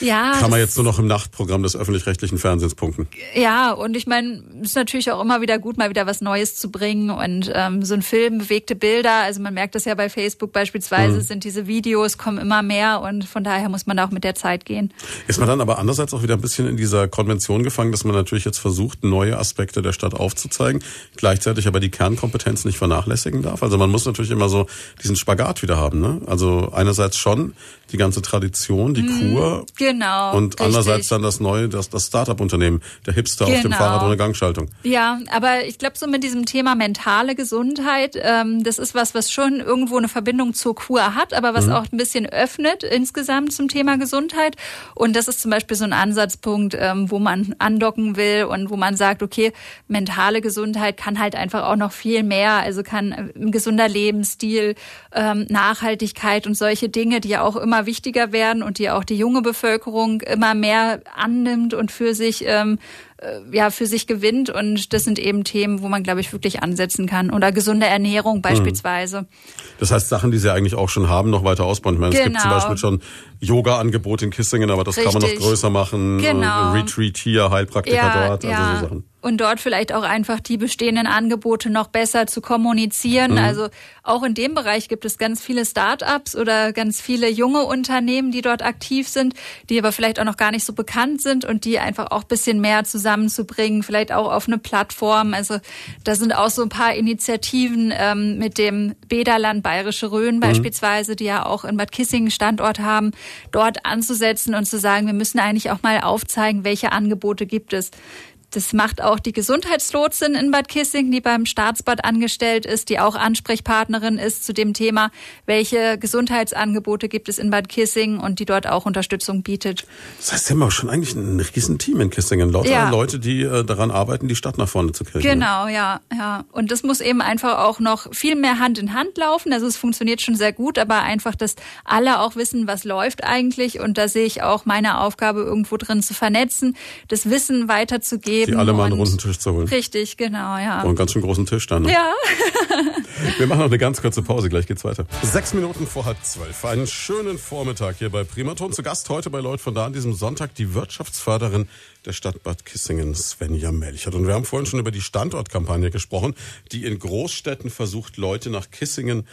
Ja, kann man jetzt nur noch im Nachtprogramm des öffentlich-rechtlichen Fernsehens punkten. Ja, und ich meine, es ist natürlich auch immer wieder gut, mal wieder was Neues zu bringen. Und ähm, so ein Film, bewegte Bilder, also man merkt das ja bei Facebook beispielsweise, sind diese Videos, kommen immer mehr und von daher muss man da auch mit der Zeit gehen. Ist man dann aber andererseits auch wieder ein bisschen in dieser Konvention gefangen, dass man natürlich jetzt versucht, neue Aspekte der Stadt aufzuzeigen, gleichzeitig aber die Kernkompetenz nicht vernachlässigen darf? Also man muss natürlich immer so diesen Spagat wieder haben. Ne? Also einerseits schon die ganze Tradition, die Kur Genau. und richtig. andererseits dann das neue, das, das Start-up-Unternehmen, der Hipster auf dem Genau. Fahrrad ohne Gangschaltung. Ja, aber ich glaube, so mit diesem Thema mentale Gesundheit, ähm, das ist was, was schon irgendwo eine Verbindung zur Kur hat, aber was auch ein bisschen öffnet insgesamt zum Thema Gesundheit. Und das ist zum Beispiel so ein Ansatzpunkt, ähm, wo man andocken will und wo man sagt, okay, mentale Gesundheit kann halt einfach auch noch viel mehr, also kann ein gesunder Lebensstil, ähm, Nachhaltigkeit und solche Dinge, die ja auch immer wichtiger werden und die auch die junge Bevölkerung immer mehr annimmt und für sich ähm, äh, ja für sich gewinnt und das sind eben Themen, wo man glaube ich wirklich ansetzen kann oder gesunde Ernährung beispielsweise. Das heißt, Sachen, die sie eigentlich auch schon haben, noch weiter ausbauen. Ich meine, es gibt zum Genau. Beispiel schon Yoga-Angebot in Kissingen, aber das kann man noch Richtig. größer machen. Genau. Äh, Retreat hier, Heilpraktiker dort, also so Sachen. Und dort vielleicht auch einfach die bestehenden Angebote noch besser zu kommunizieren. Mhm. Also auch in dem Bereich gibt es ganz viele Start-ups oder ganz viele junge Unternehmen, die dort aktiv sind, die aber vielleicht auch noch gar nicht so bekannt sind und die einfach auch ein bisschen mehr zusammenzubringen, vielleicht auch auf eine Plattform. Also da sind auch so ein paar Initiativen ähm, mit dem Bäderland Bayerische Mhm. Rhön beispielsweise, die ja auch in Bad Kissingen Standort haben, dort anzusetzen und zu sagen, wir müssen eigentlich auch mal aufzeigen, welche Angebote gibt es. Das macht auch die Gesundheitslotsin in Bad Kissingen, die beim Staatsbad angestellt ist, die auch Ansprechpartnerin ist zu dem Thema, welche Gesundheitsangebote gibt es in Bad Kissingen und die dort auch Unterstützung bietet. Das heißt, sie haben auch schon eigentlich ein Riesenteam in Kissingen. Lauter Ja. Leute, die äh, daran arbeiten, die Stadt nach vorne zu kriegen. Genau, ja, ja. Und das muss eben einfach auch noch viel mehr Hand in Hand laufen. Also es funktioniert schon sehr gut, aber einfach, dass alle auch wissen, was läuft eigentlich. Und da sehe ich auch meine Aufgabe irgendwo drin zu vernetzen, das Wissen weiterzugeben. Die alle mal einen und- runden Tisch zu holen. Richtig, genau, ja. Und einen ganz schön großen Tisch dann. Ne? Ja. (laughs) Wir machen noch eine ganz kurze Pause, gleich geht's weiter. Sechs Minuten vor halb zwölf. Einen schönen Vormittag hier bei Primaton. Zu Gast heute bei Leut von da an diesem Sonntag die Wirtschaftsförderin der Stadt Bad Kissingen, Svenja Melchert. Und wir haben vorhin schon über die Standortkampagne gesprochen, die in Großstädten versucht, Leute nach Kissingen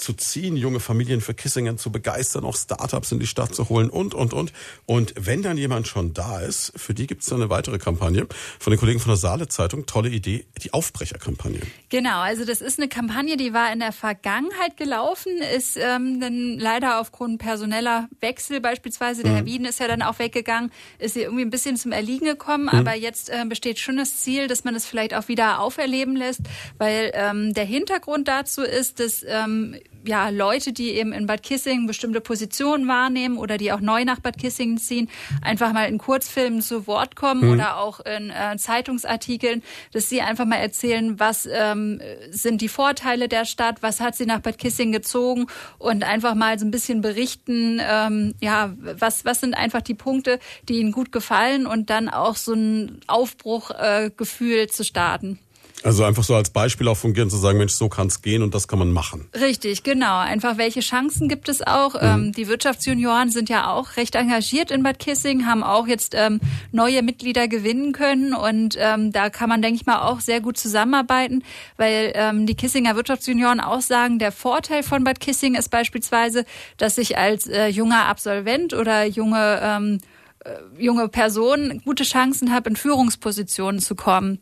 zu ziehen, junge Familien für Kissingen zu begeistern, auch Startups in die Stadt zu holen und, und, und. Und wenn dann jemand schon da ist, für die gibt's dann eine weitere Kampagne von den Kollegen von der Saale Zeitung. Tolle Idee, die Aufbrecherkampagne. Genau, also das ist eine Kampagne, die war in der Vergangenheit gelaufen, ist ähm, dann leider aufgrund personeller Wechsel beispielsweise, der Herr Wien ist ja dann auch weggegangen, ist sie irgendwie ein bisschen zum Erliegen gekommen, aber jetzt äh, besteht schon das Ziel, dass man es vielleicht auch wieder auferleben lässt, weil ähm, der Hintergrund dazu ist, dass ähm, ja, Leute, die eben in Bad Kissingen bestimmte Positionen wahrnehmen oder die auch neu nach Bad Kissingen ziehen, einfach mal in Kurzfilmen zu Wort kommen oder auch in äh, Zeitungsartikeln, dass sie einfach mal erzählen, was ähm, sind die Vorteile der Stadt, was hat sie nach Bad Kissingen gezogen und einfach mal so ein bisschen berichten, ähm, ja, was, was sind einfach die Punkte, die ihnen gut gefallen und dann auch so ein Aufbruchgefühl äh, zu starten. Also einfach so als Beispiel auch fungieren, zu sagen, Mensch, so kann's gehen und das kann man machen. Richtig, genau. Einfach welche Chancen gibt es auch? Ähm, die Wirtschaftsjunioren sind ja auch recht engagiert in Bad Kissing, haben auch jetzt ähm, neue Mitglieder gewinnen können und ähm, da kann man, denke ich mal, auch sehr gut zusammenarbeiten, weil ähm, die Kissinger Wirtschaftsjunioren auch sagen, der Vorteil von Bad Kissing ist beispielsweise, dass ich als äh, junger Absolvent oder junge ähm, äh, junge Person gute Chancen habe, in Führungspositionen zu kommen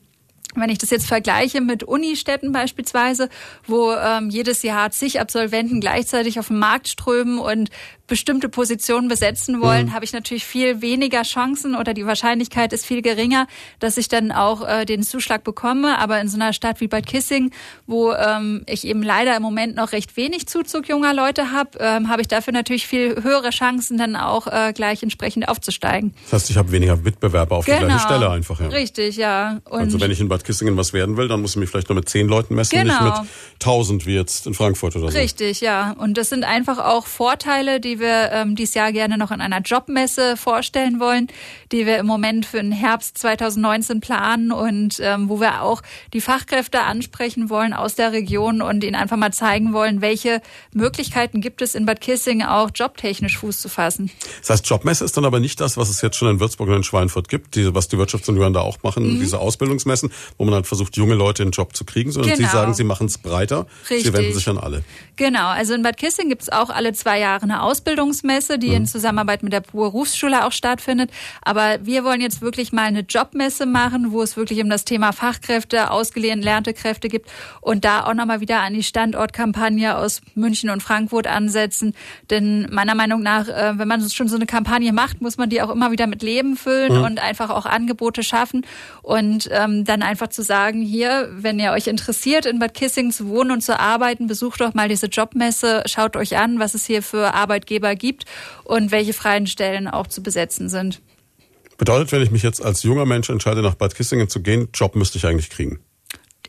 Wenn ich das jetzt vergleiche mit Unistädten beispielsweise, wo ähm, jedes Jahr zig Absolventen gleichzeitig auf den Markt strömen und bestimmte Positionen besetzen wollen, mhm. habe ich natürlich viel weniger Chancen oder die Wahrscheinlichkeit ist viel geringer, dass ich dann auch äh, den Zuschlag bekomme. Aber in so einer Stadt wie Bad Kissing, wo ähm, ich eben leider im Moment noch recht wenig Zuzug junger Leute habe, ähm, habe ich dafür natürlich viel höhere Chancen, dann auch äh, gleich entsprechend aufzusteigen. Das heißt, ich habe weniger Mitbewerber auf genau. die gleiche Stelle einfach. Ja. Richtig, ja. Und also wenn ich in Bad Kissingen was werden will, dann muss ich mich vielleicht nur mit zehn Leuten messen, genau. nicht mit tausend wie jetzt in Frankfurt oder so. Richtig, ja. Und das sind einfach auch Vorteile, die wir ähm, dieses Jahr gerne noch in einer Jobmesse vorstellen wollen, die wir im Moment für den Herbst 2019 planen und ähm, wo wir auch die Fachkräfte ansprechen wollen aus der Region und ihnen einfach mal zeigen wollen, welche Möglichkeiten gibt es in Bad Kissing auch jobtechnisch Fuß zu fassen. Das heißt, Jobmesse ist dann aber nicht das, was es jetzt schon in Würzburg und in Schweinfurt gibt, diese, was die Wirtschaftsunion da auch machen, mhm. diese Ausbildungsmessen, wo man dann versucht, junge Leute in den Job zu kriegen, sondern genau. Sie sagen, Sie machen es breiter, Richtig. Sie wenden sich an alle. Genau, also in Bad Kissing gibt es auch alle zwei Jahre eine Ausbildungsmesse, die mhm. in Zusammenarbeit mit der Berufsschule auch stattfindet. Aber wir wollen jetzt wirklich mal eine Jobmesse machen, wo es wirklich um das Thema Fachkräfte, ausgelernte Kräfte gibt und da auch nochmal wieder an die Standortkampagne aus München und Frankfurt ansetzen. Denn meiner Meinung nach, äh, wenn man schon so eine Kampagne macht, muss man die auch immer wieder mit Leben füllen mhm. und einfach auch Angebote schaffen und ähm, dann einfach zu sagen, hier, wenn ihr euch interessiert, in Bad Kissing zu wohnen und zu arbeiten, besucht doch mal diese Jobmesse, schaut euch an, was es hier für Arbeitgeber gibt und welche freien Stellen auch zu besetzen sind. Bedeutet, wenn ich mich jetzt als junger Mensch entscheide, nach Bad Kissingen zu gehen, Job müsste ich eigentlich kriegen?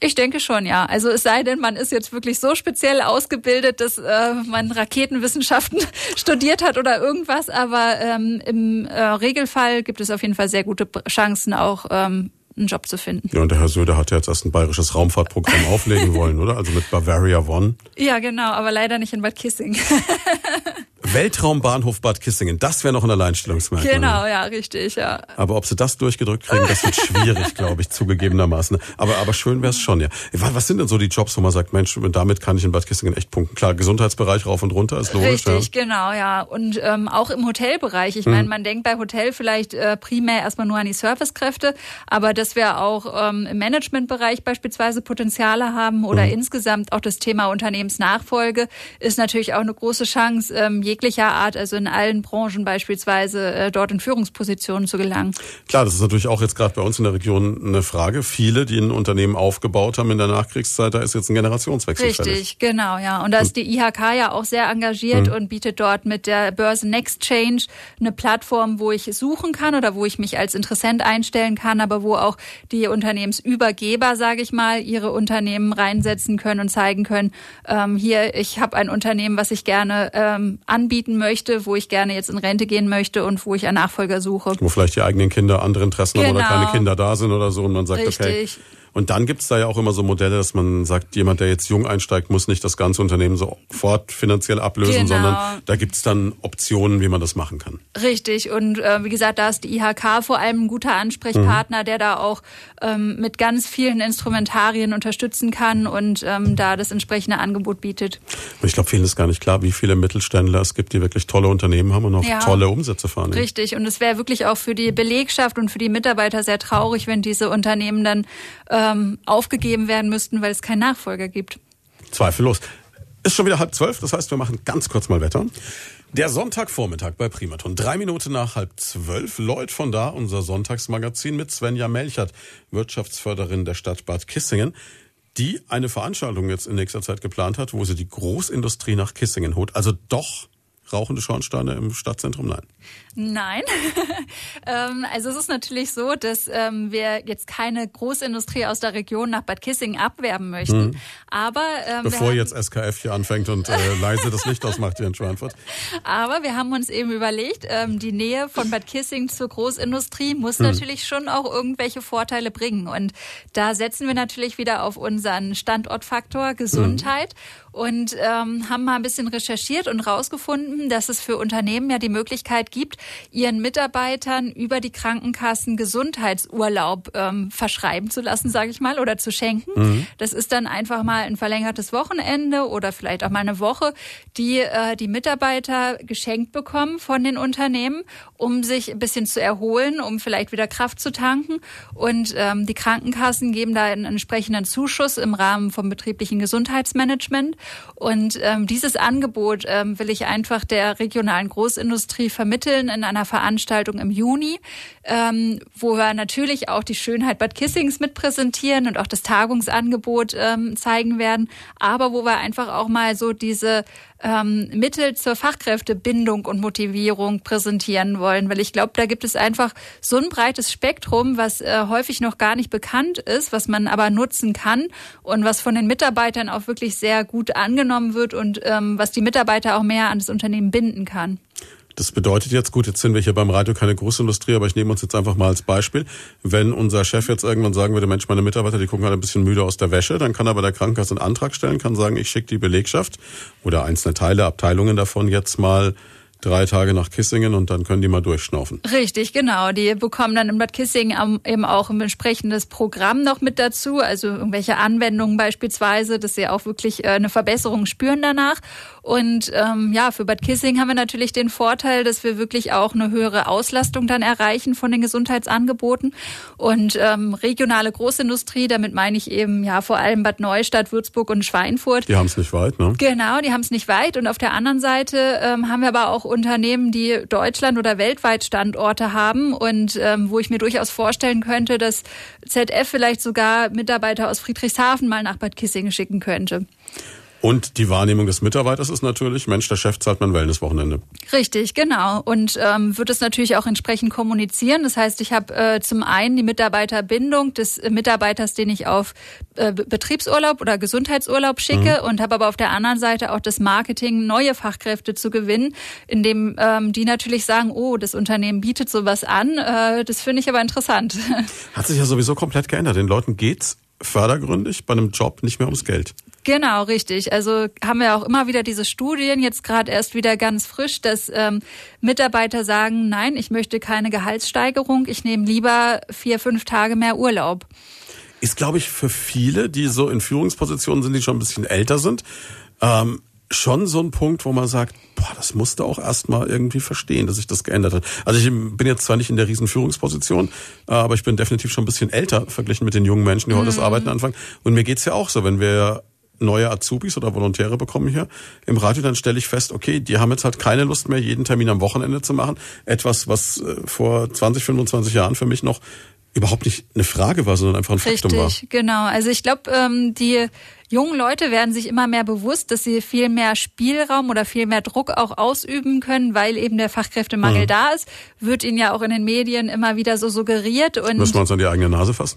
Ich denke schon, ja. Also es sei denn, man ist jetzt wirklich so speziell ausgebildet, dass äh, man Raketenwissenschaften (laughs) studiert hat oder irgendwas. Aber ähm, im äh, Regelfall gibt es auf jeden Fall sehr gute Chancen, auch ähm, einen Job zu finden. Ja, und der Herr Söder hat ja jetzt erst ein bayerisches Raumfahrtprogramm (laughs) auflegen wollen, oder? Also mit Bavaria One. Ja, genau, aber leider nicht in Bad Kissing. (laughs) Weltraumbahnhof Bad Kissingen, das wäre noch ein Alleinstellungsmerkmal. Genau, ja, richtig, ja. Aber ob sie das durchgedrückt kriegen, das wird schwierig, glaube ich, zugegebenermaßen. Aber, aber schön wäre es schon, ja. Was sind denn so die Jobs, wo man sagt, Mensch, damit kann ich in Bad Kissingen echt punkten? Klar, Gesundheitsbereich rauf und runter ist logisch. Richtig, ja. genau, ja. Und ähm, auch im Hotelbereich. Ich meine, man denkt bei Hotel vielleicht äh, primär erstmal nur an die Servicekräfte, aber dass wir auch ähm, im Managementbereich beispielsweise Potenziale haben oder hm. insgesamt auch das Thema Unternehmensnachfolge ist natürlich auch eine große Chance, ähm, jeglicher Art, also in allen Branchen beispielsweise, äh, dort in Führungspositionen zu gelangen. Klar, das ist natürlich auch jetzt gerade bei uns in der Region eine Frage. Viele, die ein Unternehmen aufgebaut haben in der Nachkriegszeit, da ist jetzt ein Generationswechsel Richtig, fällig. genau, ja. Und da ist die IHK ja auch sehr engagiert mhm. und bietet dort mit der Börse Next Change eine Plattform, wo ich suchen kann oder wo ich mich als Interessent einstellen kann, aber wo auch die Unternehmensübergeber, sage ich mal, ihre Unternehmen reinsetzen können und zeigen können, ähm, hier, ich habe ein Unternehmen, was ich gerne ähm, anbieten möchte, wo ich gerne jetzt in Rente gehen möchte und wo ich einen Nachfolger suche. Wo vielleicht die eigenen Kinder andere Interessen genau. haben oder keine genau. Kinder da sind oder so und man sagt, Richtig. okay, und dann gibt's da ja auch immer so Modelle, dass man sagt, jemand, der jetzt jung einsteigt, muss nicht das ganze Unternehmen sofort finanziell ablösen, genau. sondern da gibt's dann Optionen, wie man das machen kann. Richtig. Und äh, wie gesagt, da ist die IHK vor allem ein guter Ansprechpartner, mhm. der da auch ähm, mit ganz vielen Instrumentarien unterstützen kann und ähm, da das entsprechende Angebot bietet. Ich glaube, vielen ist gar nicht klar, wie viele Mittelständler es gibt, die wirklich tolle Unternehmen haben und auch ja, tolle Umsätze fahren. Richtig. Und es wäre wirklich auch für die Belegschaft und für die Mitarbeiter sehr traurig, wenn diese Unternehmen dann äh, ähm, aufgegeben werden müssten, weil es keinen Nachfolger gibt. Zweifellos. Ist schon wieder halb zwölf, das heißt, wir machen ganz kurz mal Wetter. Der Sonntagvormittag bei Primaton. Drei Minuten nach halb zwölf. Lloyd von da, unser Sonntagsmagazin mit Svenja Melchert, Wirtschaftsförderin der Stadt Bad Kissingen, die eine Veranstaltung jetzt in nächster Zeit geplant hat, wo sie die Großindustrie nach Kissingen holt. Also doch rauchende Schornsteine im Stadtzentrum? Nein. Nein. (laughs) Ähm, also es ist natürlich so, dass ähm, wir jetzt keine Großindustrie aus der Region nach Bad Kissing abwerben möchten. Mhm. Aber ähm, bevor jetzt SKF hier anfängt und äh, (laughs) leise das Licht ausmacht hier in Schweinfurt. Aber wir haben uns eben überlegt, ähm, die Nähe von Bad Kissing zur Großindustrie muss mhm. natürlich schon auch irgendwelche Vorteile bringen. Und da setzen wir natürlich wieder auf unseren Standortfaktor Gesundheit. Mhm und ähm, haben mal ein bisschen recherchiert und rausgefunden, gefunden, dass es für Unternehmen ja die Möglichkeit gibt, ihren Mitarbeitern über die Krankenkassen Gesundheitsurlaub ähm, verschreiben zu lassen, sage ich mal, oder zu schenken. Mhm. Das ist dann einfach mal ein verlängertes Wochenende oder vielleicht auch mal eine Woche, die äh, die Mitarbeiter geschenkt bekommen von den Unternehmen, um sich ein bisschen zu erholen, um vielleicht wieder Kraft zu tanken. Und ähm, die Krankenkassen geben da einen entsprechenden Zuschuss im Rahmen vom betrieblichen Gesundheitsmanagement. Und ähm, dieses Angebot ähm, will ich einfach der regionalen Großindustrie vermitteln in einer Veranstaltung im Juni, ähm, wo wir natürlich auch die Schönheit Bad Kissings mit präsentieren und auch das Tagungsangebot ähm, zeigen werden, aber wo wir einfach auch mal so diese ähm, Mittel zur Fachkräftebindung und Motivierung präsentieren wollen, weil ich glaube, da gibt es einfach so ein breites Spektrum, was äh, häufig noch gar nicht bekannt ist, was man aber nutzen kann und was von den Mitarbeitern auch wirklich sehr gut angenommen wird und ähm, was die Mitarbeiter auch mehr an das Unternehmen binden kann. Das bedeutet jetzt, gut, jetzt sind wir hier beim Radio keine Großindustrie, aber ich nehme uns jetzt einfach mal als Beispiel. Wenn unser Chef jetzt irgendwann sagen würde, Mensch, meine Mitarbeiter, die gucken halt ein bisschen müde aus der Wäsche, dann kann er bei der Krankenkasse einen Antrag stellen, kann sagen, ich schicke die Belegschaft oder einzelne Teile, Abteilungen davon jetzt mal drei Tage nach Kissingen und dann können die mal durchschnaufen. Richtig, genau. Die bekommen dann in Bad Kissingen eben auch ein entsprechendes Programm noch mit dazu, also irgendwelche Anwendungen beispielsweise, dass sie auch wirklich äh, eine Verbesserung spüren danach. Und ähm, ja, für Bad Kissing haben wir natürlich den Vorteil, dass wir wirklich auch eine höhere Auslastung dann erreichen von den Gesundheitsangeboten. Und ähm, regionale Großindustrie, damit meine ich eben ja vor allem Bad Neustadt, Würzburg und Schweinfurt. Die haben es nicht weit, ne? Genau, die haben es nicht weit. Und auf der anderen Seite ähm, haben wir aber auch Unternehmen, die Deutschland oder weltweit Standorte haben und ähm, wo ich mir durchaus vorstellen könnte, dass ZF vielleicht sogar Mitarbeiter aus Friedrichshafen mal nach Bad Kissingen schicken könnte. Und die Wahrnehmung des Mitarbeiters ist natürlich, Mensch, der Chef zahlt mein Wellnesswochenende. Richtig, genau. Und ähm, wird es natürlich auch entsprechend kommunizieren. Das heißt, ich habe äh, zum einen die Mitarbeiterbindung des Mitarbeiters, den ich auf äh, Betriebsurlaub oder Gesundheitsurlaub schicke mhm. und habe aber auf der anderen Seite auch das Marketing, neue Fachkräfte zu gewinnen, indem ähm, die natürlich sagen, oh, das Unternehmen bietet sowas an. Äh, das finde ich aber interessant. (laughs) Hat sich ja sowieso komplett geändert. Den Leuten geht's fördergründig bei einem Job nicht mehr ums Geld. Genau, richtig. Also haben wir auch immer wieder diese Studien, jetzt gerade erst wieder ganz frisch, dass ähm, Mitarbeiter sagen, nein, ich möchte keine Gehaltssteigerung, ich nehme lieber vier, fünf Tage mehr Urlaub. Ist, glaube ich, für viele, die so in Führungspositionen sind, die schon ein bisschen älter sind, ähm, schon so ein Punkt, wo man sagt, boah, das musste auch erstmal irgendwie verstehen, dass sich das geändert hat. Also ich bin jetzt zwar nicht in der riesen Führungsposition, aber ich bin definitiv schon ein bisschen älter verglichen mit den jungen Menschen, die heute das mhm. Arbeiten anfangen. Und mir geht's ja auch so, wenn wir neue Azubis oder Volontäre bekommen hier im Radio, dann stelle ich fest, okay, die haben jetzt halt keine Lust mehr, jeden Termin am Wochenende zu machen. Etwas, was äh, vor 20, 25 Jahren für mich noch überhaupt nicht eine Frage war, sondern einfach ein Faktum Richtig, war. Richtig, genau. Also ich glaube, ähm, die jungen Leute werden sich immer mehr bewusst, dass sie viel mehr Spielraum oder viel mehr Druck auch ausüben können, weil eben der Fachkräftemangel mhm. da ist. Wird ihnen ja auch in den Medien immer wieder so suggeriert. Und Müssen wir uns an die eigene Nase fassen.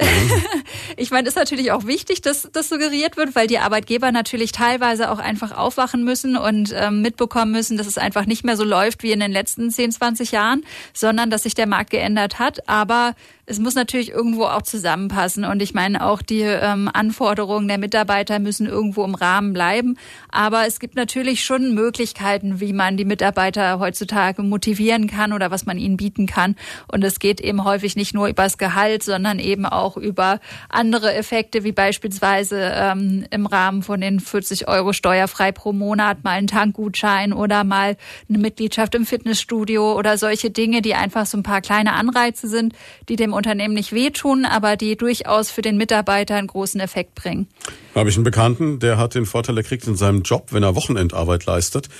(laughs) ich meine, ist natürlich auch wichtig, dass das suggeriert wird, weil die Arbeitgeber natürlich teilweise auch einfach aufwachen müssen und ähm, mitbekommen müssen, dass es einfach nicht mehr so läuft wie in den letzten 10, 20 Jahren, sondern dass sich der Markt geändert hat. Aber es muss natürlich irgendwo auch zusammenpassen. Und ich meine, auch die ähm, Anforderungen der Mitarbeiter müssen irgendwo im Rahmen bleiben. Aber es gibt natürlich schon Möglichkeiten, wie man die Mitarbeiter heutzutage motivieren kann oder was man ihnen bieten kann. Und es geht eben häufig nicht nur über das Gehalt, sondern eben auch über andere Effekte, wie beispielsweise ähm, im Rahmen von den 40 Euro steuerfrei pro Monat mal einen Tankgutschein oder mal eine Mitgliedschaft im Fitnessstudio oder solche Dinge, die einfach so ein paar kleine Anreize sind, die dem Unternehmen nicht wehtun, aber die durchaus für den Mitarbeiter einen großen Effekt bringen. Habe ich einen Bekannten, der hat den Vorteil, er kriegt in seinem Job, wenn er Wochenendarbeit leistet,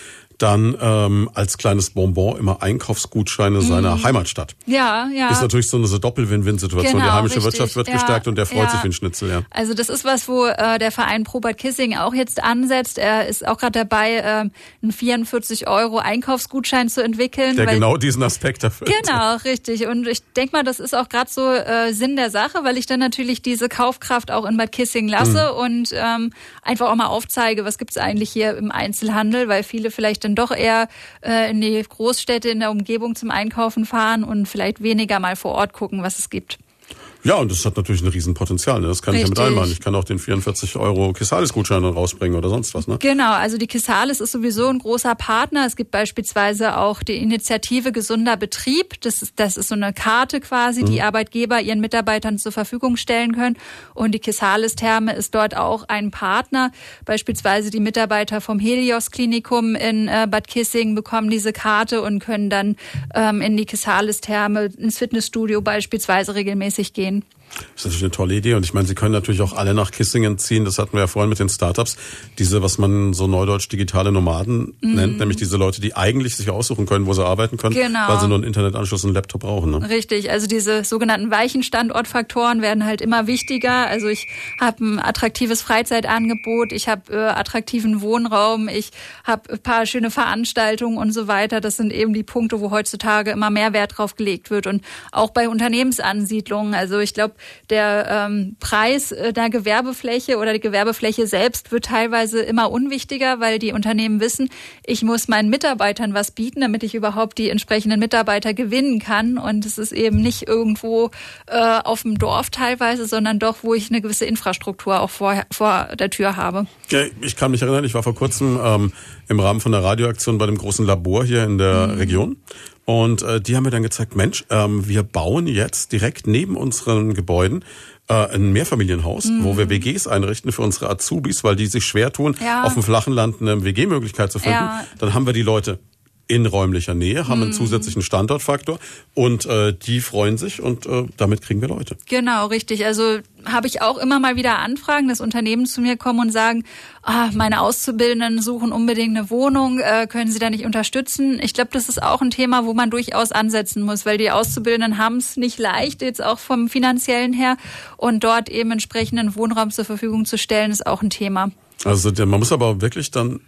dann ähm, als kleines Bonbon immer Einkaufsgutscheine mhm. seiner Heimatstadt. Ja, ja. Ist natürlich so eine Doppel-Win-Win-Situation. Genau, die heimische richtig. Wirtschaft wird ja, gestärkt und der freut ja. sich wie ein Schnitzel, ja. Also das ist was, wo äh, der Verein Probert Kissing auch jetzt ansetzt. Er ist auch gerade dabei, äh, einen 44 Euro Einkaufsgutschein zu entwickeln. Der genau diesen Aspekt erfüllt. Genau, richtig. Und ich denke mal, das ist auch gerade so äh, Sinn der Sache, weil ich dann natürlich diese Kaufkraft auch in Bad Kissing lasse mhm. und ähm, einfach auch mal aufzeige, was gibt's eigentlich hier im Einzelhandel, weil viele vielleicht dann doch eher äh, in die Großstädte in der Umgebung zum Einkaufen fahren und vielleicht weniger mal vor Ort gucken, was es gibt. Ja, und das hat natürlich ein Riesenpotenzial. Ne? Das kann Richtig. ich ja mit einmal. Ich kann auch den 44 Euro Kisalis-Gutschein rausbringen oder sonst was. Ne? Genau, also die Kisalis ist sowieso ein großer Partner. Es gibt beispielsweise auch die Initiative Gesunder Betrieb. Das ist, das ist so eine Karte quasi, die mhm. Arbeitgeber ihren Mitarbeitern zur Verfügung stellen können. Und die Kisalis-Therme ist dort auch ein Partner. Beispielsweise die Mitarbeiter vom Helios-Klinikum in äh, Bad Kissing bekommen diese Karte und können dann ähm, in die Kisalis-Therme, ins Fitnessstudio beispielsweise regelmäßig gehen. Das ist natürlich eine tolle Idee. Und ich meine, Sie können natürlich auch alle nach Kissingen ziehen. Das hatten wir ja vorhin mit den Startups. Diese, was man so neudeutsch digitale Nomaden mhm. nennt, nämlich diese Leute, die eigentlich sich aussuchen können, wo sie arbeiten können, genau. weil sie nur einen Internetanschluss und einen Laptop brauchen. Ne? Richtig. Also diese sogenannten weichen Standortfaktoren werden halt immer wichtiger. Also ich habe ein attraktives Freizeitangebot, ich habe äh, attraktiven Wohnraum, ich habe ein paar schöne Veranstaltungen und so weiter. Das sind eben die Punkte, wo heutzutage immer mehr Wert drauf gelegt wird. Und auch bei Unternehmensansiedlungen. Also ich glaube, der ähm, Preis äh, der Gewerbefläche oder die Gewerbefläche selbst wird teilweise immer unwichtiger, weil die Unternehmen wissen, ich muss meinen Mitarbeitern was bieten, damit ich überhaupt die entsprechenden Mitarbeiter gewinnen kann. Und es ist eben nicht irgendwo äh, auf dem Dorf teilweise, sondern doch, wo ich eine gewisse Infrastruktur auch vor, vor der Tür habe. Ich kann mich erinnern, ich war vor kurzem ähm, im Rahmen von der Radioaktion bei dem großen Labor hier in der mhm. Region. Und äh, die haben mir dann gezeigt, Mensch, ähm, wir bauen jetzt direkt neben unseren Gebäuden äh, ein Mehrfamilienhaus, mhm. wo wir WGs einrichten für unsere Azubis, weil die sich schwer tun, ja. auf dem flachen Land eine WG-Möglichkeit zu finden. Ja. Dann haben wir die Leute in räumlicher Nähe, haben einen mhm. zusätzlichen Standortfaktor und äh, die freuen sich und äh, damit kriegen wir Leute. Genau, richtig. Also habe ich auch immer mal wieder Anfragen, dass Unternehmen zu mir kommen und sagen, ah, meine Auszubildenden suchen unbedingt eine Wohnung, äh, können Sie da nicht unterstützen? Ich glaube, das ist auch ein Thema, wo man durchaus ansetzen muss, weil die Auszubildenden haben es nicht leicht, jetzt auch vom finanziellen her und dort eben entsprechenden Wohnraum zur Verfügung zu stellen, ist auch ein Thema. Also man muss aber wirklich dann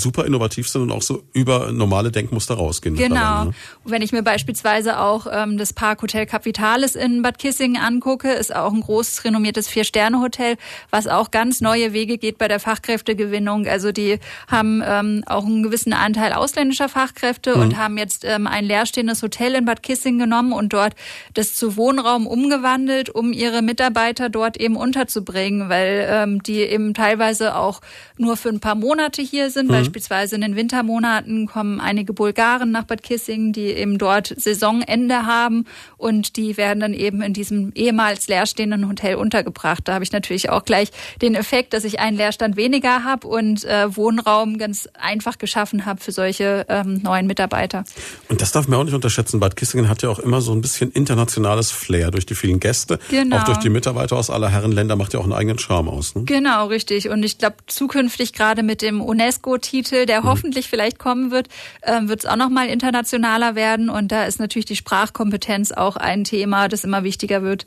super innovativ sind und auch so über normale Denkmuster rausgehen. Genau. Ne? Wenn ich mir beispielsweise auch ähm, das Park Hotel Capitalis in Bad Kissingen angucke, ist auch ein großes renommiertes Vier-Sterne-Hotel, was auch ganz neue Wege geht bei der Fachkräftegewinnung. Also die haben ähm, auch einen gewissen Anteil ausländischer Fachkräfte mhm. und haben jetzt ähm, ein leerstehendes Hotel in Bad Kissingen genommen und dort das zu Wohnraum umgewandelt, um ihre Mitarbeiter dort eben unterzubringen, weil ähm, die eben teilweise auch nur für ein paar Monate hier sind, weil Beispielsweise in den Wintermonaten kommen einige Bulgaren nach Bad Kissingen, die eben dort Saisonende haben und die werden dann eben in diesem ehemals leerstehenden Hotel untergebracht. Da habe ich natürlich auch gleich den Effekt, dass ich einen Leerstand weniger habe und äh, Wohnraum ganz einfach geschaffen habe für solche ähm, neuen Mitarbeiter. Und das darf man auch nicht unterschätzen. Bad Kissingen hat ja auch immer so ein bisschen internationales Flair durch die vielen Gäste, genau. auch durch die Mitarbeiter aus aller Herren Länder macht ja auch einen eigenen Charme aus. Ne? Genau, richtig. Und ich glaube, zukünftig gerade mit dem UNESCO-Team Titel, der mhm. hoffentlich vielleicht kommen wird, äh, wird es auch noch mal internationaler werden. Und da ist natürlich die Sprachkompetenz auch ein Thema, das immer wichtiger wird.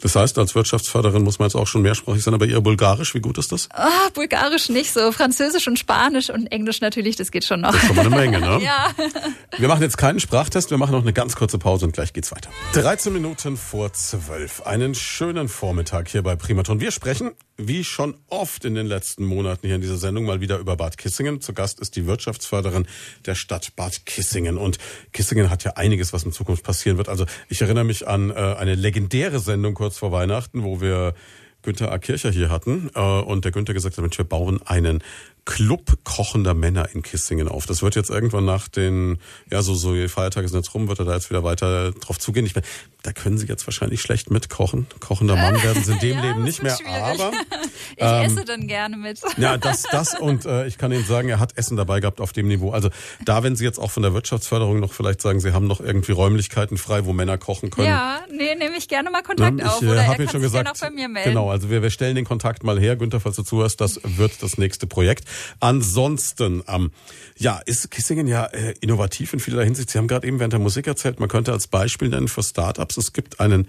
Das heißt, als Wirtschaftsförderin muss man jetzt auch schon mehrsprachig sein, aber ihr Bulgarisch, wie gut ist das? Ah, Bulgarisch nicht so. Französisch und Spanisch und Englisch natürlich, das geht schon noch. Das ist schon mal eine Menge, ne? (laughs) ja. Wir machen jetzt keinen Sprachtest, wir machen noch eine ganz kurze Pause und gleich geht's weiter. 13 Minuten vor 12. Einen schönen Vormittag hier bei Primaton. Wir sprechen, wie schon oft in den letzten Monaten hier in dieser Sendung, mal wieder über Bad Kissingen. Zu Gast ist die Wirtschaftsförderin der Stadt Bad Kissingen. Und Kissingen hat ja einiges, was in Zukunft passieren wird. Also ich erinnere mich an äh, eine legendäre Sendung kurz vor Weihnachten, wo wir Günther A. Kircher hier hatten äh, und der Günther gesagt hat, Mensch, wir bauen einen Club kochender Männer in Kissingen auf. Das wird jetzt irgendwann nach den, ja, so, so Feiertage sind jetzt rum, wird er da jetzt wieder weiter drauf zugehen. Ich meine, da können Sie jetzt wahrscheinlich schlecht mitkochen. Kochender Mann (laughs) werden Sie in dem ja, Leben nicht mehr, schwierig. aber. (laughs) ich ähm, esse dann gerne mit. (laughs) Ja, das, das und äh, ich kann Ihnen sagen, er hat Essen dabei gehabt auf dem Niveau. Also da, wenn Sie jetzt auch von der Wirtschaftsförderung noch vielleicht sagen, Sie haben noch irgendwie Räumlichkeiten frei, wo Männer kochen können. Ja, nee, nehme ich gerne mal Kontakt ja, auf. Ich äh, habe Ihnen schon gesagt, bei mir melden. genau, also wir, wir stellen den Kontakt mal her. Günther, falls du zuhörst, das wird das nächste Projekt. Ansonsten, ähm, ja, ist Kissingen ja äh, innovativ in vielerlei Hinsicht. Sie haben gerade eben während der Musik erzählt, man könnte als Beispiel nennen für Startups, es gibt einen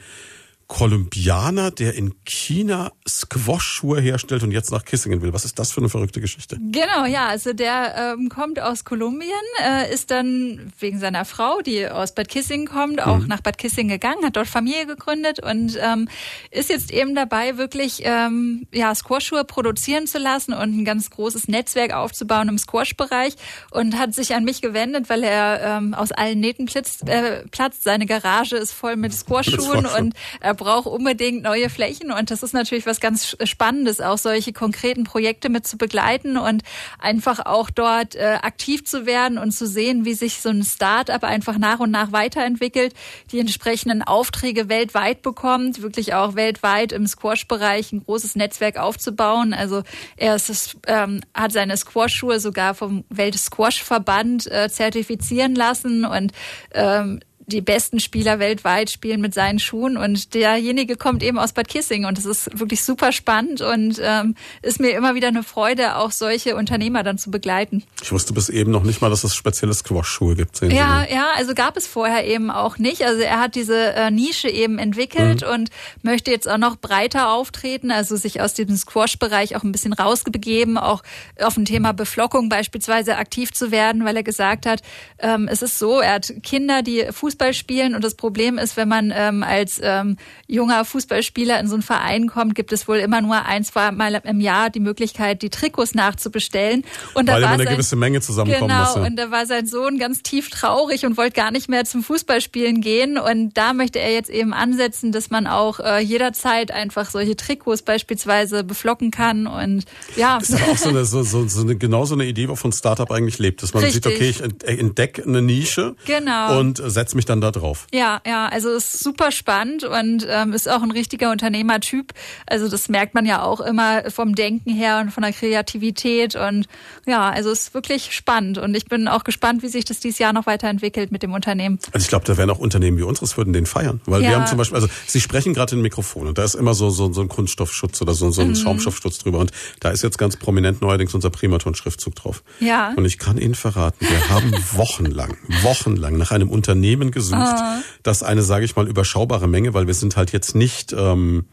Kolumbianer, der in China Squash-Schuhe herstellt und jetzt nach Kissingen will. Was ist das für eine verrückte Geschichte? Genau, ja, also der ähm, kommt aus Kolumbien, äh, ist dann wegen seiner Frau, die aus Bad Kissingen kommt, auch mhm. nach Bad Kissingen gegangen, hat dort Familie gegründet und ähm, ist jetzt eben dabei, wirklich ähm, ja, Squash-Schuhe produzieren zu lassen und ein ganz großes Netzwerk aufzubauen im Squash-Bereich und hat sich an mich gewendet, weil er ähm, aus allen Nähten platzt, äh, platzt. Seine Garage ist voll mit (laughs) Squash-Schuhen und er braucht unbedingt neue Flächen und das ist natürlich was ganz Spannendes, auch solche konkreten Projekte mit zu begleiten und einfach auch dort äh, aktiv zu werden und zu sehen, wie sich so ein Start-up einfach nach und nach weiterentwickelt, die entsprechenden Aufträge weltweit bekommt, wirklich auch weltweit im Squash-Bereich ein großes Netzwerk aufzubauen. Also er ist, ähm, hat seine Squash-Schuhe sogar vom Welt-Squash-Verband äh, zertifizieren lassen und ähm, die besten Spieler weltweit spielen mit seinen Schuhen und derjenige kommt eben aus Bad Kissing und es ist wirklich super spannend und ähm, ist mir immer wieder eine Freude, auch solche Unternehmer dann zu begleiten. Ich wusste bis eben noch nicht mal, dass es spezielle Squash-Schuhe gibt. Ja, ja, also gab es vorher eben auch nicht. Also er hat diese äh, Nische eben entwickelt mhm. und möchte jetzt auch noch breiter auftreten, also sich aus diesem Squash-Bereich auch ein bisschen rausbegeben, auch auf ein Thema Beflockung beispielsweise aktiv zu werden, weil er gesagt hat, ähm, es ist so, er hat Kinder, die Fußball Fußball spielen und das Problem ist, wenn man ähm, als ähm, junger Fußballspieler in so einen Verein kommt, gibt es wohl immer nur ein, zwei Mal im Jahr die Möglichkeit, die Trikots nachzubestellen. Und Weil da war eine sein, gewisse Menge zusammenkommen genau, musste. und da war sein Sohn ganz tief traurig und wollte gar nicht mehr zum Fußballspielen gehen und da möchte er jetzt eben ansetzen, dass man auch äh, jederzeit einfach solche Trikots beispielsweise beflocken kann und ja. Das ist aber auch so eine, so, so, so eine, genau so eine Idee, wovon Startup eigentlich lebt, dass man Richtig. sieht, okay, ich entdecke eine Nische genau. und setze mich dann da drauf. Ja, ja, also ist super spannend und ähm, ist auch ein richtiger Unternehmertyp. Also das merkt man ja auch immer vom Denken her und von der Kreativität und ja, also ist wirklich spannend und ich bin auch gespannt, wie sich das dieses Jahr noch weiterentwickelt mit dem Unternehmen. Also ich glaube, da wären auch Unternehmen wie unseres würden den feiern, weil ja. wir haben zum Beispiel, also Sie sprechen gerade in Mikrofon und da ist immer so so, so ein Kunststoffschutz oder so, so ein mhm. Schaumstoffschutz drüber und da ist jetzt ganz prominent neuerdings unser Primaton-Schriftzug drauf. Ja. Und ich kann Ihnen verraten, wir haben (laughs) wochenlang, wochenlang nach einem Unternehmen gesucht, ah. das eine, sage ich mal, überschaubare Menge, weil wir sind halt jetzt nicht ähm,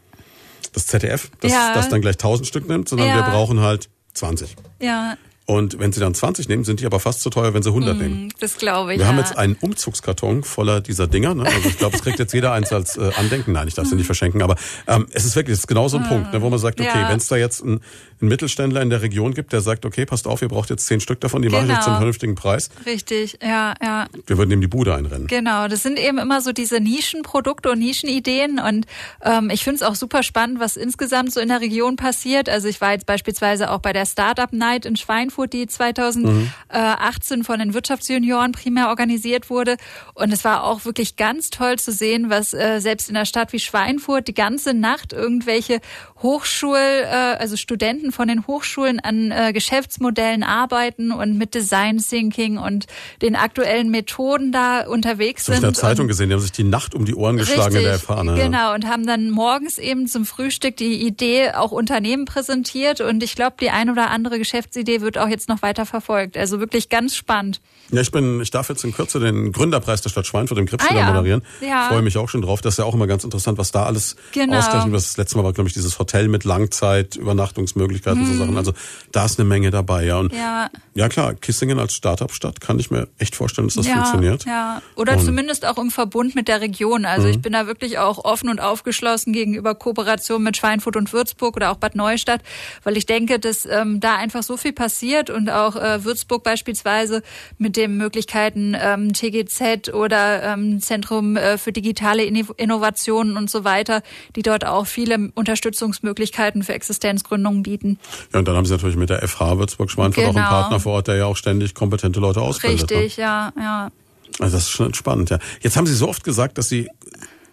das ZDF, das, ja. das dann gleich 1000 Stück nimmt, sondern ja. wir brauchen halt 20. Ja. Und wenn sie dann 20 nehmen, sind die aber fast so teuer, wenn sie 100 mm, nehmen. Das glaube ich. Wir ja. haben jetzt einen Umzugskarton voller dieser Dinger. Ne? Also ich glaube, es kriegt jetzt jeder eins als äh, Andenken. Nein, ich darf sie nicht verschenken. Aber ähm, es ist wirklich, es ist genau so ein mm. Punkt, ne, wo man sagt, okay, ja. wenn es da jetzt ein, ein Mittelständler in der Region gibt, der sagt, okay, passt auf, ihr braucht jetzt zehn Stück davon, die genau. mache ich jetzt zum genau. vernünftigen Preis. Richtig, ja, ja. Wir würden ihm die Bude einrennen. Genau, das sind eben immer so diese Nischenprodukte und Nischenideen. Und ähm, ich finde es auch super spannend, was insgesamt so in der Region passiert. Also ich war jetzt beispielsweise auch bei der Startup Night in Schweinfurt, die 2000 2018 von den Wirtschaftsjunioren primär organisiert wurde. Und es war auch wirklich ganz toll zu sehen, was äh, selbst in einer Stadt wie Schweinfurt die ganze Nacht irgendwelche Hochschul, äh, also Studenten von den Hochschulen an äh, Geschäftsmodellen arbeiten und mit Design Thinking und den aktuellen Methoden da unterwegs sind. Ich habe in der Zeitung gesehen, die haben sich die Nacht um die Ohren geschlagen richtig, in der Fahne. Genau, und haben dann morgens eben zum Frühstück die Idee auch Unternehmen präsentiert. Und ich glaube, die ein oder andere Geschäftsidee wird auch jetzt noch weiter verfolgt. Also wirklich ganz spannend. Ja, ich bin, ich darf jetzt in Kürze den Gründerpreis der Stadt Schweinfurt im Krebsschiller ah, ja. moderieren. Ja. Freue mich auch schon drauf. Das ist ja auch immer ganz interessant, was da alles genau. wird. Das letzte Mal war, glaube ich, dieses Hotel mit Langzeit, Übernachtungsmöglichkeiten, hm. so Sachen. Also da ist eine Menge dabei, ja. Und ja, ja klar, Kissingen als Startup-Stadt kann ich mir echt vorstellen, dass das ja, funktioniert. Ja, oder und zumindest auch im Verbund mit der Region. Also mhm. ich bin da wirklich auch offen und aufgeschlossen gegenüber Kooperation mit Schweinfurt und Würzburg oder auch Bad Neustadt, weil ich denke, dass ähm, da einfach so viel passiert und auch äh, Würzburg beispielsweise mit den Möglichkeiten ähm, TGZ oder ähm, Zentrum äh, für digitale Innovationen und so weiter, die dort auch viele Unterstützungsmöglichkeiten für Existenzgründungen bieten. Ja, und dann haben Sie natürlich mit der FH Würzburg-Schweinfurt genau. auch einen genau. Partner vor Ort, der ja auch ständig kompetente Leute ausbildet. Ne? Richtig, ne? ja, ja. Also das ist schon spannend, ja. Jetzt haben Sie so oft gesagt, dass Sie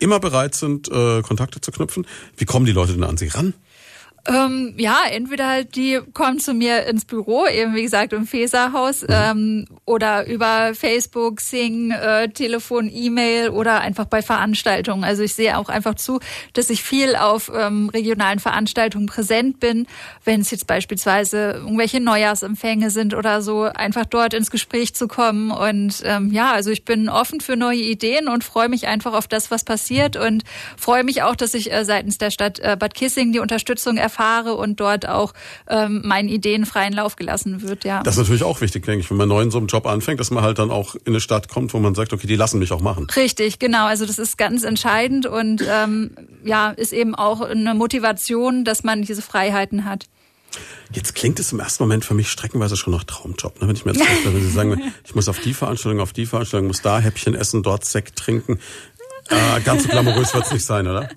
immer bereit sind, äh, Kontakte zu knüpfen. Wie kommen die Leute denn an Sie ran? Ähm, ja, entweder halt die kommen zu mir ins Büro, eben wie gesagt im Feserhaus, mhm. ähm, oder über Facebook, Sing, äh, Telefon, E-Mail oder einfach bei Veranstaltungen. Also ich sehe auch einfach zu, dass ich viel auf ähm, regionalen Veranstaltungen präsent bin, wenn es jetzt beispielsweise irgendwelche Neujahrsempfänge sind oder so, einfach dort ins Gespräch zu kommen. Und ähm, ja, also ich bin offen für neue Ideen und freue mich einfach auf das, was passiert und freue mich auch, dass ich äh, seitens der Stadt äh, Bad Kissing die Unterstützung erfahre erfahre und dort auch ähm, meinen Ideen freien Lauf gelassen wird. Ja. Das ist natürlich auch wichtig, denke ich, wenn man neu in so einem Job anfängt, dass man halt dann auch in eine Stadt kommt, wo man sagt, okay, die lassen mich auch machen. Richtig, genau. Also das ist ganz entscheidend und ähm, ja, ist eben auch eine Motivation, dass man diese Freiheiten hat. Jetzt klingt es im ersten Moment für mich streckenweise schon nach Traumjob. Ne? Wenn ich mir jetzt vorstelle, wenn Sie sagen, (laughs) ich muss auf die Veranstaltung, auf die Veranstaltung, muss da Häppchen essen, dort Sekt trinken. Äh, ganz so glamourös wird es nicht sein, oder?